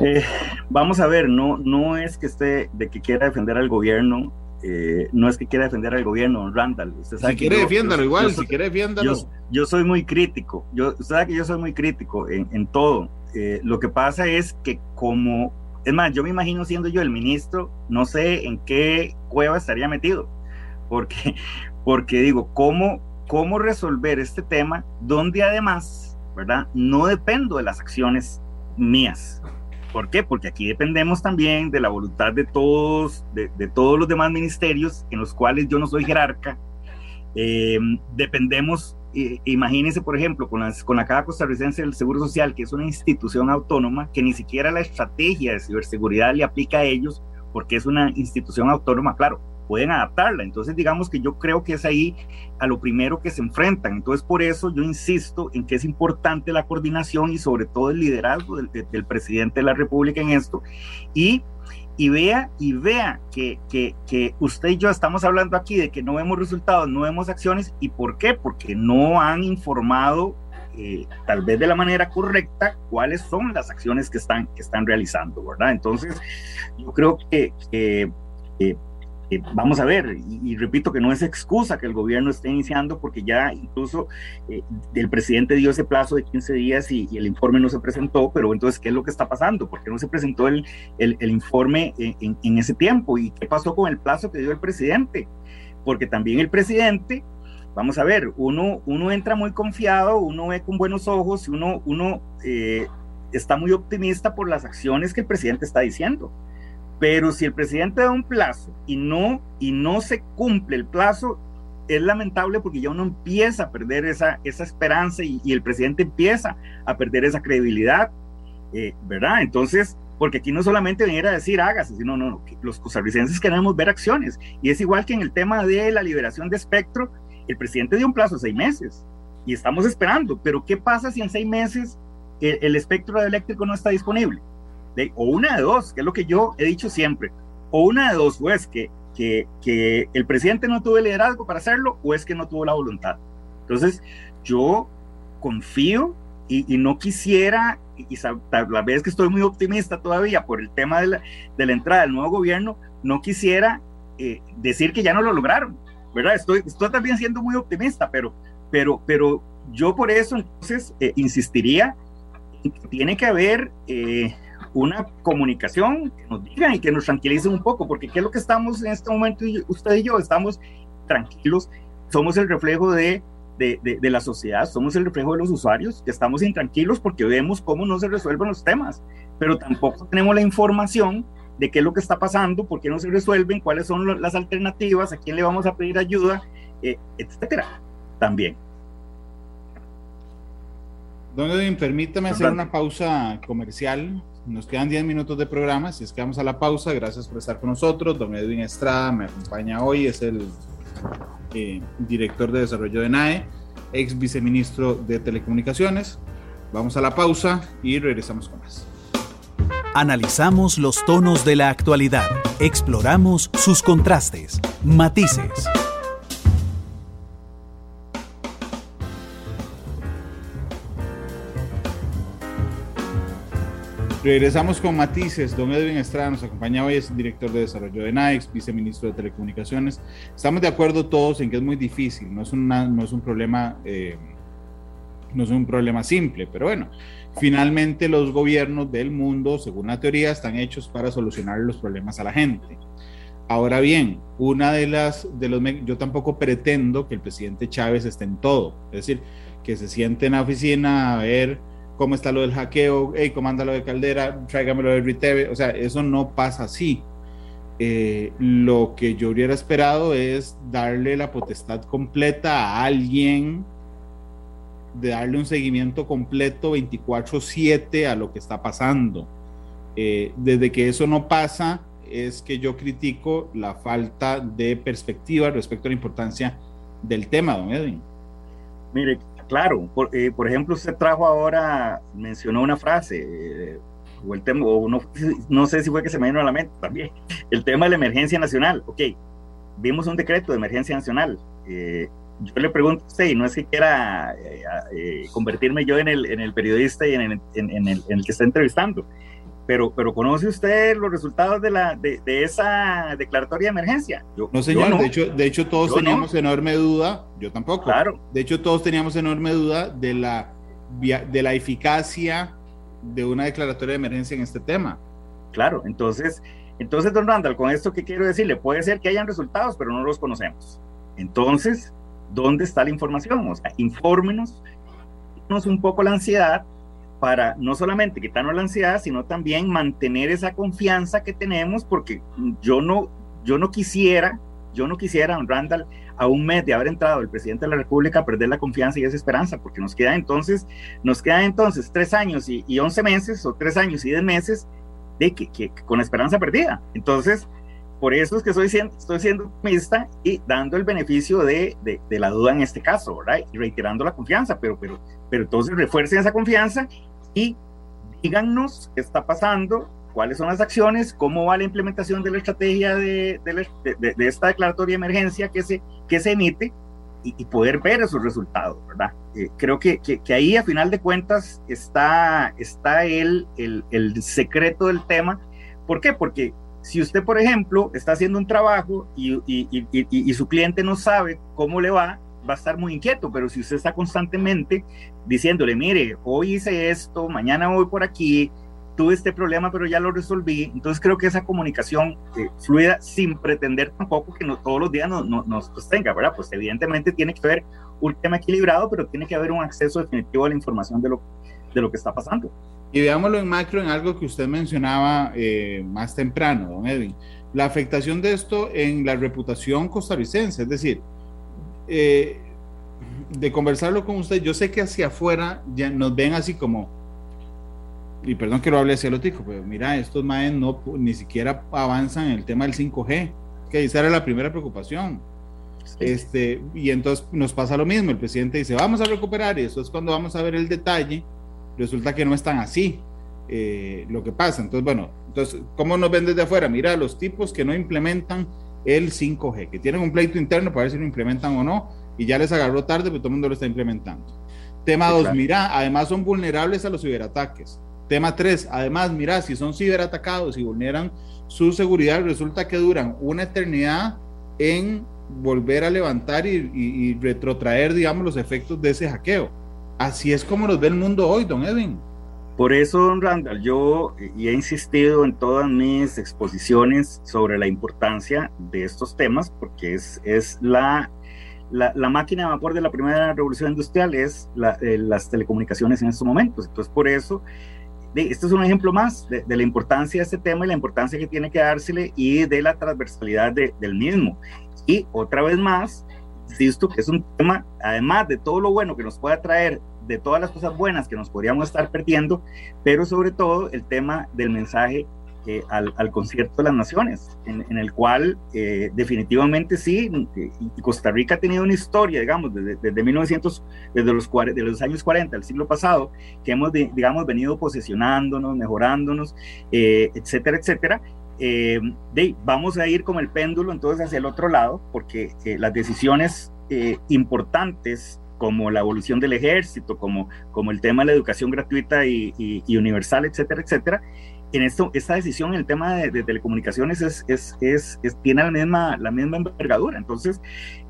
Eh, vamos a ver, no, no es que esté de que quiera defender al gobierno eh, no es que quiera defender al gobierno, Randall.
Usted sabe si quiere, defiéndalo igual, si quiere, defiéndalo.
Yo, soy muy crítico, yo, usted sabe que yo soy muy crítico en, en todo. Lo que pasa es que como, es más, yo me imagino siendo yo el ministro, no sé en qué cueva estaría metido, porque, porque digo, ¿cómo, cómo resolver este tema donde además, ¿verdad? No dependo de las acciones mías. ¿Por qué? Porque aquí dependemos también de la voluntad de todos, de, todos los demás ministerios en los cuales yo no soy jerarca. Eh, dependemos, eh, imagínense, por ejemplo, con, las, con la Caja Costarricense del Seguro Social, que es una institución autónoma que ni siquiera la estrategia de ciberseguridad le aplica a ellos, porque es una institución autónoma, claro, pueden adaptarla. Entonces, digamos que yo creo que es ahí a lo primero que se enfrentan. Entonces, por eso yo insisto en que es importante la coordinación y sobre todo el liderazgo del, presidente de la República en esto. Y, y vea, y vea que, que, usted y yo estamos hablando aquí de que no vemos resultados, no vemos acciones. ¿Y por qué? Porque no han informado eh, tal vez de la manera correcta cuáles son las acciones que están, que están realizando, ¿verdad? Entonces, yo creo que, que eh, vamos a ver, y, repito que no es excusa que el gobierno esté iniciando porque ya incluso eh, el presidente dio ese plazo de 15 días y, el informe no se presentó, pero entonces, ¿qué es lo que está pasando? ¿Por qué no se presentó el, el, informe en, ese tiempo? ¿Y qué pasó con el plazo que dio el presidente? Porque también el presidente, vamos a ver, uno, uno entra muy confiado, uno ve con buenos ojos, uno, uno eh, está muy optimista por las acciones que el presidente está diciendo pero si el presidente da un plazo y no, y no se cumple el plazo, es lamentable porque ya uno empieza a perder esa, esa esperanza y, el presidente empieza a perder esa credibilidad, eh, ¿verdad? Entonces, porque aquí no solamente venir a decir hágase, sino no, no, los costarricenses queremos ver acciones. Y es igual que en el tema de la liberación de espectro, el presidente dio un plazo de seis meses y estamos esperando, pero ¿qué pasa si en seis meses el, el espectro eléctrico no está disponible? O una de dos, que es lo que yo he dicho siempre, o una de dos, o es que, que, que el presidente no tuvo el liderazgo para hacerlo, o es que no tuvo la voluntad. Entonces, yo confío y, no quisiera, y, la vez que estoy muy optimista todavía por el tema de la, de la entrada del nuevo gobierno, no quisiera eh, decir que ya no lo lograron, ¿verdad? Estoy, estoy también siendo muy optimista, pero, pero, pero yo por eso entonces eh, insistiría en que tiene que haber eh, una comunicación que nos digan y que nos tranquilicen un poco, porque ¿qué es lo que estamos en este momento, usted y yo? Estamos tranquilos, somos el reflejo de, de, de, la sociedad, somos el reflejo de los usuarios, que estamos intranquilos porque vemos cómo no se resuelven los temas, pero tampoco tenemos la información de qué es lo que está pasando, por qué no se resuelven, cuáles son las alternativas, a quién le vamos a pedir ayuda, eh, etcétera, también.
Don Edwin, permítame hacer una pausa comercial nos quedan 10 minutos de programa, si es que vamos a la pausa, gracias por estar con nosotros. Don Edwin Estrada me acompaña hoy, es el eh, director de desarrollo de NAE, ex viceministro de Telecomunicaciones. Vamos a la pausa y regresamos con más.
Analizamos los tonos de la actualidad, exploramos sus contrastes, matices
Regresamos con matices. Don Edwin Estrada nos acompaña hoy, es director de desarrollo de NAIX, viceministro de Telecomunicaciones. Estamos de acuerdo todos en que es muy difícil, no es, una, no es un problema, eh, no es un problema simple, pero bueno, finalmente los gobiernos del mundo, según la teoría, están hechos para solucionar los problemas a la gente. Ahora bien, una de las, de los, yo tampoco pretendo que el presidente Chávez esté en todo, es decir, que se siente en la oficina a ver cómo está lo del hackeo, hey, comanda lo de Caldera, tráigamelo de Riteve, o sea, eso no pasa así. Eh, lo que yo hubiera esperado es darle la potestad completa a alguien, de darle un seguimiento completo 24/7 a lo que está pasando. Eh, desde que eso no pasa, es que yo critico la falta de perspectiva respecto a la importancia del tema, don Edwin.
Mire, Claro, por, eh, por, ejemplo, usted trajo ahora, mencionó una frase, eh, o el tema, o no, no, sé si fue que se me vino a la mente también, el tema de la emergencia nacional. Ok, vimos un decreto de emergencia nacional. Eh, yo le pregunto a usted, y no es que quiera convertirme yo en el, en el periodista y en el, en, el, en el, que está entrevistando, pero, pero ¿conoce usted los resultados de, la, de, esa declaratoria de emergencia?
Yo, no, señor, De, hecho, de hecho todos teníamos enorme duda, yo tampoco.
Claro.
De hecho, todos teníamos enorme duda de la, de la eficacia de una declaratoria de emergencia en este tema.
Claro, entonces, entonces, don Randall, con esto que quiero decirle, puede ser que hayan resultados, pero no los conocemos. Entonces, ¿dónde está la información? O sea, infórmenos, un poco la ansiedad para no solamente quitarnos la ansiedad, sino también mantener esa confianza que tenemos, porque yo no, yo no quisiera, yo no quisiera, Randall, a un mes de haber entrado el presidente de la República, perder la confianza y esa esperanza, porque nos queda entonces, nos queda entonces tres años y, y once meses, o tres años y diez meses, de que, que, con esperanza perdida. Entonces, por eso es que siendo, estoy siendo optimista y dando el beneficio de, de, de, la duda en este caso, ¿verdad? Y reiterando la confianza, pero, pero, pero entonces refuercen esa confianza y díganos qué está pasando, cuáles son las acciones, cómo va la implementación de la estrategia de, de, de esta declaratoria de emergencia que se, que se emite y, poder ver esos resultados, ¿verdad? Eh, creo que, que, que, ahí a final de cuentas está, está el, el, el secreto del tema. ¿Por qué? Porque si usted, por ejemplo, está haciendo un trabajo y, y, y, su cliente no sabe cómo le va, va a estar muy inquieto, pero si usted está constantemente diciéndole, mire, hoy hice esto, mañana voy por aquí, tuve este problema, pero ya lo resolví, entonces creo que esa comunicación eh, fluida sin pretender tampoco que no, todos los días nos, nos, nos sostenga, ¿verdad? Pues evidentemente tiene que haber un tema equilibrado, pero tiene que haber un acceso definitivo a la información de lo, de lo que está pasando.
Y veámoslo en macro en algo que usted mencionaba eh, más temprano, don Edwin. La afectación de esto en la reputación costarricense, es decir, eh, de conversarlo con usted, yo sé que hacia afuera ya nos ven así como, y perdón que lo hable hacia lo tico, pero mira, estos maes no ni siquiera avanzan en el tema del 5G, que esa era la primera preocupación. Este, y entonces nos pasa lo mismo, el presidente dice, vamos a recuperar, y eso es cuando vamos a ver el detalle, resulta que no es tan así eh, lo que pasa. Entonces, bueno, entonces, ¿cómo nos ven desde afuera? Mira, los tipos que no implementan el 5G, que tienen un pleito interno para ver si lo implementan o no, y ya les agarró tarde, pero todo el mundo lo está implementando. Tema 2, mira, además son vulnerables a los ciberataques. Tema 3, además, mira, si son ciberatacados y vulneran su seguridad, resulta que duran una eternidad en volver a levantar y, y, retrotraer, digamos, los efectos de ese hackeo. Así es como nos ve el mundo hoy, don Edwin.
Por eso, don Randall, yo he insistido en todas mis exposiciones sobre la importancia de estos temas, porque es, es la, la, la máquina de vapor de la primera revolución industrial, es la, eh, las telecomunicaciones en estos momentos. Entonces, por eso este es un ejemplo más de, de, la importancia de este tema y la importancia que tiene que dársele y de la transversalidad de, del mismo. Y otra vez más, insisto que es un tema, además de todo lo bueno que nos pueda traer, de todas las cosas buenas que nos podríamos estar perdiendo, pero sobre todo el tema del mensaje al, al, concierto de las naciones, en, el cual eh, definitivamente sí, Costa Rica ha tenido una historia, digamos, desde, desde 1900, desde los, de los años 40 del siglo pasado, que hemos, de, digamos, venido posesionándonos, mejorándonos, eh, etcétera, etcétera. Eh, de, vamos a ir como el péndulo entonces hacia el otro lado, porque las decisiones importantes como la evolución del ejército, como, como el tema de la educación gratuita y, y, y universal, etcétera, etcétera, en esto, esta decisión en el tema de, de telecomunicaciones es, es, es, es, tiene la misma, la misma envergadura. Entonces,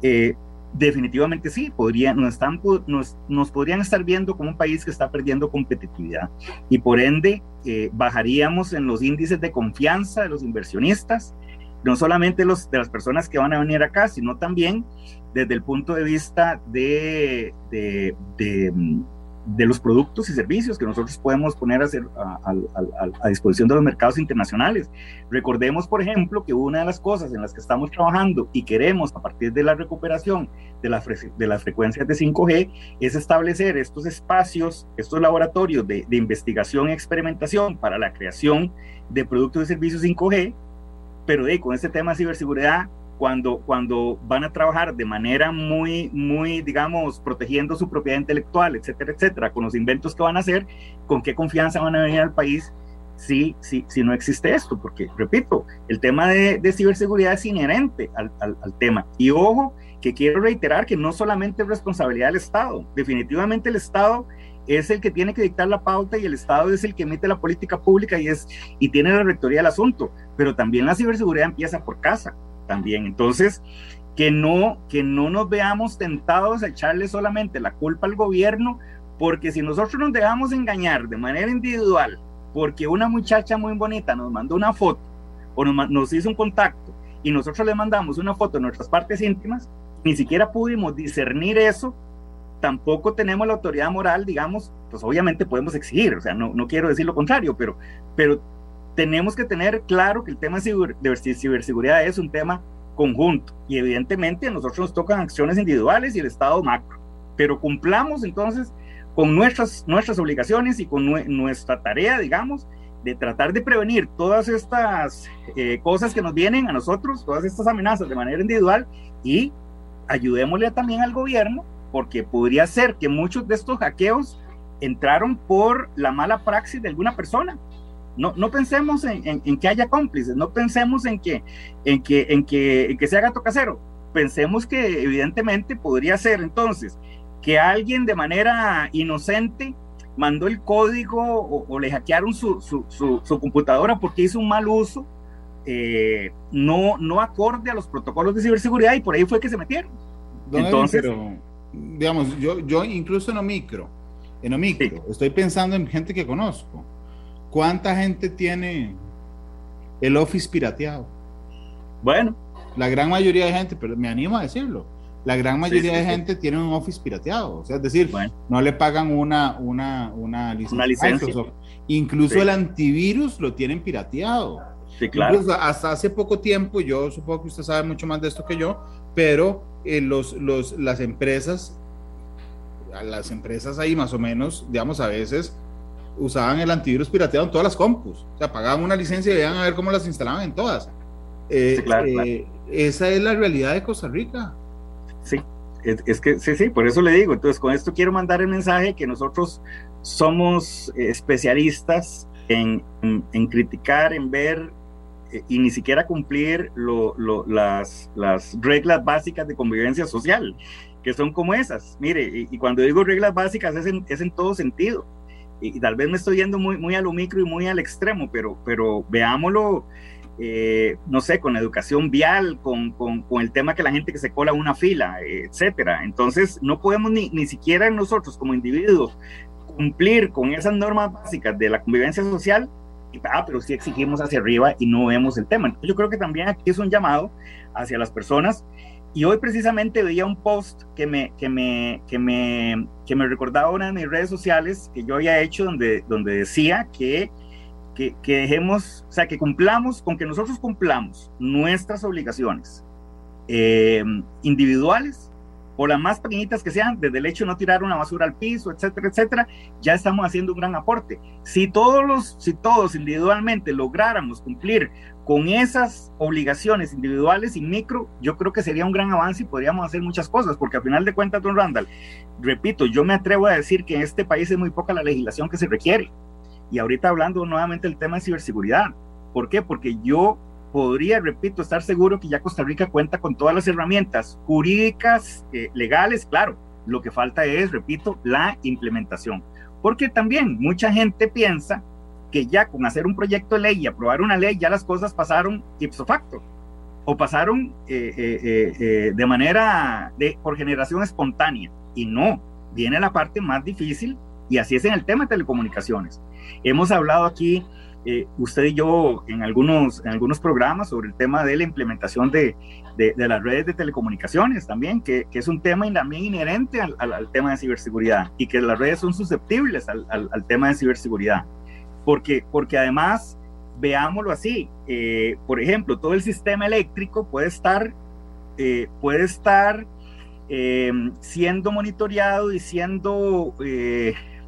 eh, definitivamente sí, podría, nos, están, nos, nos, podrían estar viendo como un país que está perdiendo competitividad y por ende eh, bajaríamos en los índices de confianza de los inversionistas, no solamente los, de las personas que van a venir acá, sino también desde el punto de vista de, de, los productos y servicios que nosotros podemos poner a, disposición de los mercados internacionales. Recordemos, por ejemplo, que una de las cosas en las que estamos trabajando y queremos a partir de la recuperación de, la de las frecuencias de 5G es establecer estos espacios, estos laboratorios de, de investigación y experimentación para la creación de productos y servicios 5G, pero de, con este tema de ciberseguridad cuando, cuando van a trabajar de manera muy, muy, digamos, protegiendo su propiedad intelectual, etcétera, etcétera, con los inventos que van a hacer, con qué confianza van a venir al país si, si, si no existe esto, porque, repito, el tema de, de ciberseguridad es inherente al, al, al, tema. Y ojo, que quiero reiterar que no solamente es responsabilidad del Estado, definitivamente el Estado es el que tiene que dictar la pauta y el Estado es el que emite la política pública y, es, y tiene la rectoría del asunto. Pero también la ciberseguridad empieza por casa, también. Entonces, que no, que no nos veamos tentados a echarle solamente la culpa al gobierno, porque si nosotros nos dejamos engañar de manera individual, porque una muchacha muy bonita nos mandó una foto o nos, nos hizo un contacto y nosotros le mandamos una foto de nuestras partes íntimas, ni siquiera pudimos discernir eso, tampoco tenemos la autoridad moral, digamos, pues obviamente podemos exigir, o sea, no, no quiero decir lo contrario, pero, pero tenemos que tener claro que el tema de ciberseguridad es un tema conjunto y evidentemente a nosotros nos tocan acciones individuales y el Estado macro, pero cumplamos entonces con nuestras, nuestras obligaciones y con nuestra tarea, digamos, de tratar de prevenir todas estas eh, cosas que nos vienen a nosotros, todas estas amenazas de manera individual y ayudémosle también al gobierno, porque podría ser que muchos de estos hackeos entraron por la mala praxis de alguna persona no, no pensemos en, que haya cómplices, no pensemos en que, en, que, en, que, que se haga casero. Pensemos que evidentemente podría ser entonces que alguien de manera inocente mandó el código o, le hackearon su, su, computadora porque hizo un mal uso, eh, no, no acorde a los protocolos de ciberseguridad y por ahí fue que se metieron.
Entonces, digamos, yo, yo incluso en Omicro, en Omicro, estoy pensando en gente que conozco ¿Cuánta gente tiene el Office pirateado?
Bueno.
La gran mayoría de gente, pero me animo a decirlo, la gran mayoría de gente tiene un Office pirateado. O sea, es decir, no le pagan una, una, una licencia. Incluso el antivirus lo tienen pirateado.
Sí, claro.
hasta hace poco tiempo, yo supongo que usted sabe mucho más de esto que yo, pero eh, los, los, las empresas, las empresas ahí más o menos, digamos, a veces usaban el antivirus pirateado en todas las compus. O sea, pagaban una licencia y iban a ver cómo las instalaban en todas. Eh, eh, esa es la realidad de Costa Rica.
Sí, es, que sí, sí, por eso le digo. Entonces, con esto quiero mandar el mensaje que nosotros somos especialistas en, criticar, en ver eh, y ni siquiera cumplir las, las reglas básicas de convivencia social, que son como esas. Mire, y, cuando digo reglas básicas es es en todo sentido y, tal vez me estoy yendo muy, muy a lo micro y muy al extremo, pero, pero veámoslo, eh, no sé, con educación vial, con, con, con, el tema que la gente que se cola una fila, etcétera. Entonces, no podemos ni, ni siquiera nosotros como individuos cumplir con esas normas básicas de la convivencia social, ah, pero sí exigimos hacia arriba y no vemos el tema. Yo creo que también aquí es un llamado hacia las personas y hoy precisamente veía un post que me, que me, que me, que me recordaba una de mis redes sociales que yo había hecho donde, donde decía que, que, que dejemos, o sea, que cumplamos, con que nosotros cumplamos nuestras obligaciones eh, individuales o las más pequeñitas que sean, desde el hecho de no tirar una basura al piso, etcétera, etcétera, ya estamos haciendo un gran aporte. Si todos los, si todos individualmente lográramos cumplir con esas obligaciones individuales y micro, yo creo que sería un gran avance y podríamos hacer muchas cosas, porque al final de cuentas, don Randall, repito, yo me atrevo a decir que en este país es muy poca la legislación que se requiere. Y ahorita hablando nuevamente del tema de ciberseguridad. ¿Por qué? Porque yo podría, repito, estar seguro que ya Costa Rica cuenta con todas las herramientas jurídicas, eh, legales, claro. Lo que falta es, repito, la implementación. Porque también mucha gente piensa que ya con hacer un proyecto de ley y aprobar una ley, ya las cosas pasaron ipso facto o pasaron eh, eh, de manera por generación espontánea. Y no, viene la parte más difícil y así es en el tema de telecomunicaciones. Hemos hablado aquí, usted y yo, en algunos, en algunos programas sobre el tema de la implementación de, de, las redes de telecomunicaciones también, que, que, es un tema también inherente al, al, tema de ciberseguridad y que las redes son susceptibles al, al tema de ciberseguridad. Porque, porque además, veámoslo así, eh, por ejemplo, todo el sistema eléctrico puede estar, eh, puede estar eh, siendo monitoreado y siendo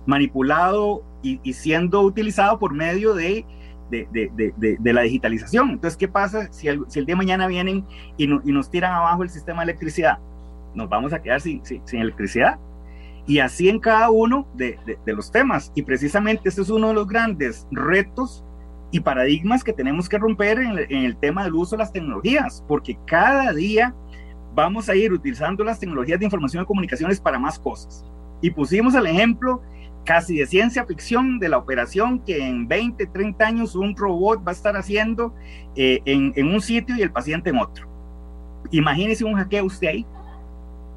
manipulado y, siendo utilizado por medio de, de, la digitalización. Entonces, ¿qué pasa si el, el día de mañana vienen y, nos tiran abajo el sistema de electricidad? Nos vamos a quedar sin, sin, electricidad. Y así en cada uno de, los temas. Y precisamente este es uno de los grandes retos y paradigmas que tenemos que romper en, el tema del uso de las tecnologías, porque cada día vamos a ir utilizando las tecnologías de información y comunicaciones para más cosas. Y pusimos el ejemplo casi de ciencia ficción de la operación que en 20, 30 años un robot va a estar haciendo eh, en, en, un sitio y el paciente en otro. Imagínese un hackeo usted ahí.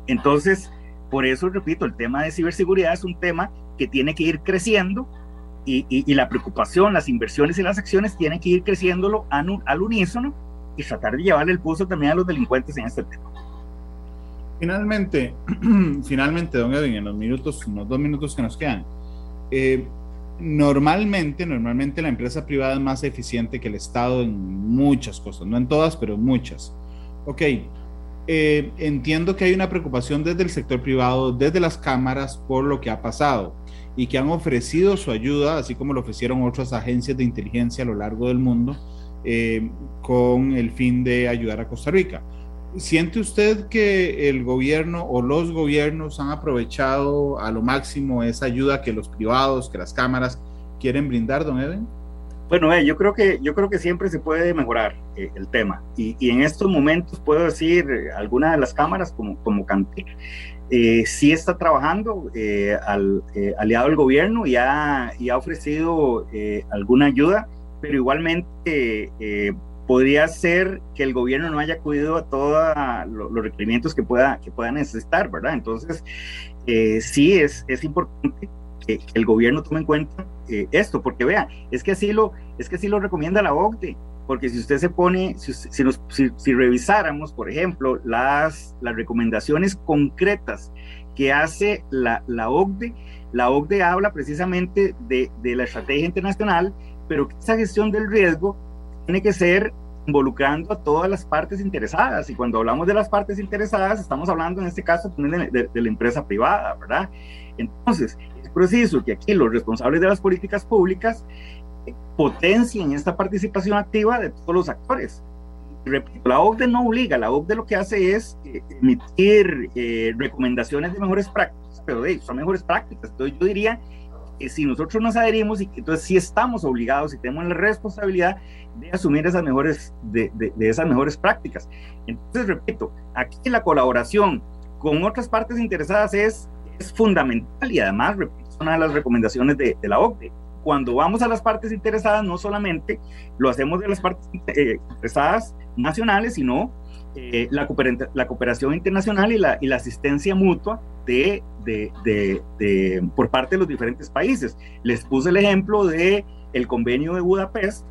Entonces, por eso repito, el tema de ciberseguridad es un tema que tiene que ir creciendo y, y, la preocupación, las inversiones y las acciones tienen que ir creciéndolo al, unísono y tratar de llevarle el pulso también a los delincuentes en este tema.
Finalmente, finalmente, don Edwin, en los minutos, unos dos minutos que nos quedan, eh, normalmente, normalmente la empresa privada es más eficiente que el Estado en muchas cosas, no en todas, pero en muchas. Ok, eh, entiendo que hay una preocupación desde el sector privado, desde las cámaras, por lo que ha pasado y que han ofrecido su ayuda, así como lo ofrecieron otras agencias de inteligencia a lo largo del mundo, eh, con el fin de ayudar a Costa Rica. ¿Siente usted que el gobierno o los gobiernos han aprovechado a lo máximo esa ayuda que los privados, que las cámaras quieren brindar, don Eden?
Bueno, eh, yo creo que yo creo que siempre se puede mejorar eh, el tema y, y, en estos momentos puedo decir eh, alguna de las cámaras como como Cantec eh, sí está trabajando eh, al, aliado del gobierno y ha, y ha ofrecido alguna ayuda, pero igualmente podría ser que el gobierno no haya acudido a todos los requerimientos que pueda, que pueda necesitar, ¿verdad? Entonces, eh, sí es, es importante que, el gobierno tome en cuenta eh, esto, porque vea, es que así lo, es que así lo recomienda la OCDE, porque si usted se pone, si, si, nos, si, revisáramos, por ejemplo, las, las recomendaciones concretas que hace la, la OCDE, la OCDE habla precisamente de, de la estrategia internacional, pero que esa gestión del riesgo tiene que ser involucrando a todas las partes interesadas. Y cuando hablamos de las partes interesadas, estamos hablando en este caso de, de, la empresa privada, ¿verdad? Entonces, es preciso que aquí los responsables de las políticas públicas eh, potencien esta participación activa de todos los actores. Repito, la OCDE no obliga, la OCDE lo que hace es eh, emitir eh, recomendaciones de mejores prácticas, pero de, son mejores prácticas. Entonces yo diría si nosotros nos adherimos y entonces sí estamos obligados y tenemos la responsabilidad de asumir esas mejores, de, de, de, esas mejores prácticas. Entonces, repito, aquí la colaboración con otras partes interesadas es, es fundamental y además, repito, es una de las recomendaciones de, de, la OCDE. Cuando vamos a las partes interesadas, no solamente lo hacemos de las partes eh, interesadas nacionales, sino eh, la, cooperación internacional y la, asistencia mutua de, por parte de los diferentes países. Les puse el ejemplo de convenio de Budapest,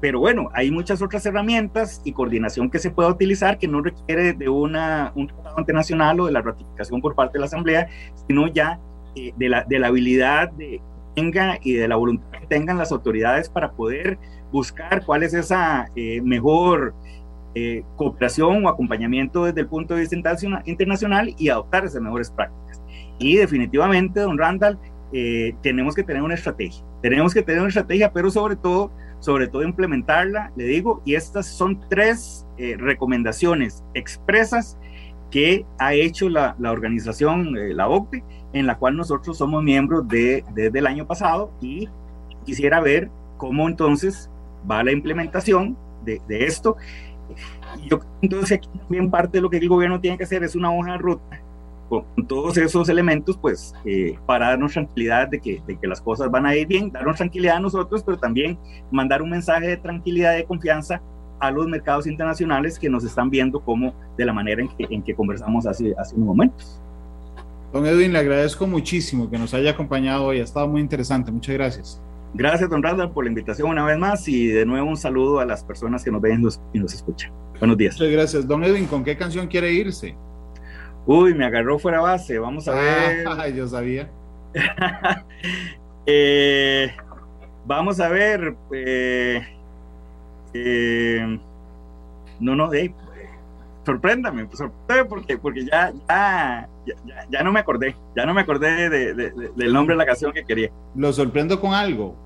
pero bueno, hay muchas otras herramientas y coordinación que se puede utilizar que no requiere de una, un tratado internacional o de la ratificación por parte de la Asamblea, sino ya eh, de, la, de la habilidad de tenga y de la voluntad que tengan las autoridades para poder buscar cuál es esa eh, mejor eh, cooperación o acompañamiento desde el punto de vista internacional y adoptar esas mejores prácticas. Y definitivamente, don Randall, eh, tenemos que tener una estrategia. Tenemos que tener una estrategia, pero sobre todo sobre todo implementarla, le digo, y estas son tres eh, recomendaciones expresas que ha hecho la, la organización, eh, la OCDE, en la cual nosotros somos miembros de, desde el año pasado y quisiera ver cómo entonces va la implementación de, de esto. Yo entonces aquí también parte de lo que el gobierno tiene que hacer es una hoja de ruta con todos esos elementos, pues, eh, para darnos tranquilidad de que, de que las cosas van a ir bien, darnos tranquilidad a nosotros, pero también mandar un mensaje de tranquilidad, de confianza a los mercados internacionales que nos están viendo como de la manera en que, en que conversamos hace, hace unos momentos.
Don Edwin, le agradezco muchísimo que nos haya acompañado hoy, ha estado muy interesante, muchas gracias.
Gracias, don Randall, por la invitación una vez más y de nuevo un saludo a las personas que nos ven y nos escuchan. Buenos días.
Muchas gracias. Don Edwin, ¿con qué canción quiere irse?
Uy, me agarró fuera base. Vamos a ver.
Ah, yo sabía.
eh, vamos a ver. Eh, eh, no, no, hey, sorpréndame, pues, sorpréndame porque, porque ya, ya, ya, ya, no me acordé. Ya no me acordé de, de, de, del nombre de la canción que quería.
Lo sorprendo con algo.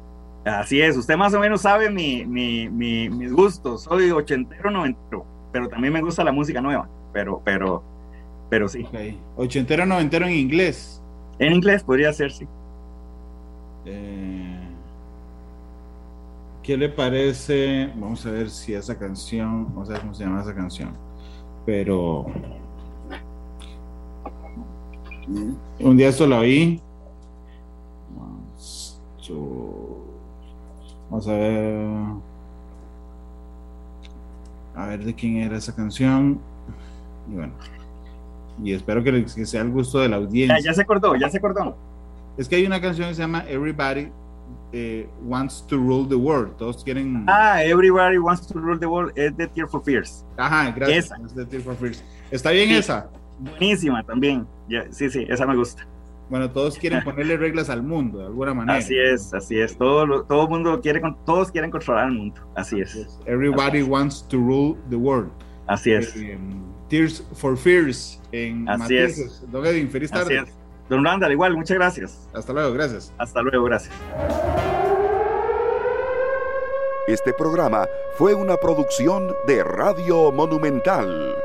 Así es, usted más o menos sabe mi, mi, mi, mis gustos. Soy ochentero, noventero, pero también me gusta la música nueva. Pero, pero, pero sí.
Okay. Ochentero, noventero en inglés.
En inglés podría ser, sí.
Eh, ¿Qué le parece? Vamos a ver si esa canción, no sé cómo se llama esa canción, pero un día esto la oí. Vamos a ver. A ver de quién era esa canción. Y bueno. Y espero que, sea el gusto de la audiencia.
Ya, se acordó, ya se acordó.
Es que hay una canción que se llama Everybody eh, Wants to Rule the World. Todos quieren.
Ah, Everybody Wants to Rule the World es de Tear for Fears.
Ajá, gracias. Es de Tear for Fears. ¿Está bien esa?
Buenísima también. sí, sí, esa me gusta.
Bueno, todos quieren ponerle reglas al mundo de alguna manera.
Así es, así es. Todo, todo mundo quiere, todos quieren controlar el mundo. Así es.
Everybody wants to rule the world.
Así es.
Eh, Tears for Fears en
Así es.
Don Edwin, feliz tarde. Así es.
Don Randall, igual, muchas gracias.
Hasta luego, gracias.
Hasta luego, gracias.
Este programa fue una producción de Radio Monumental.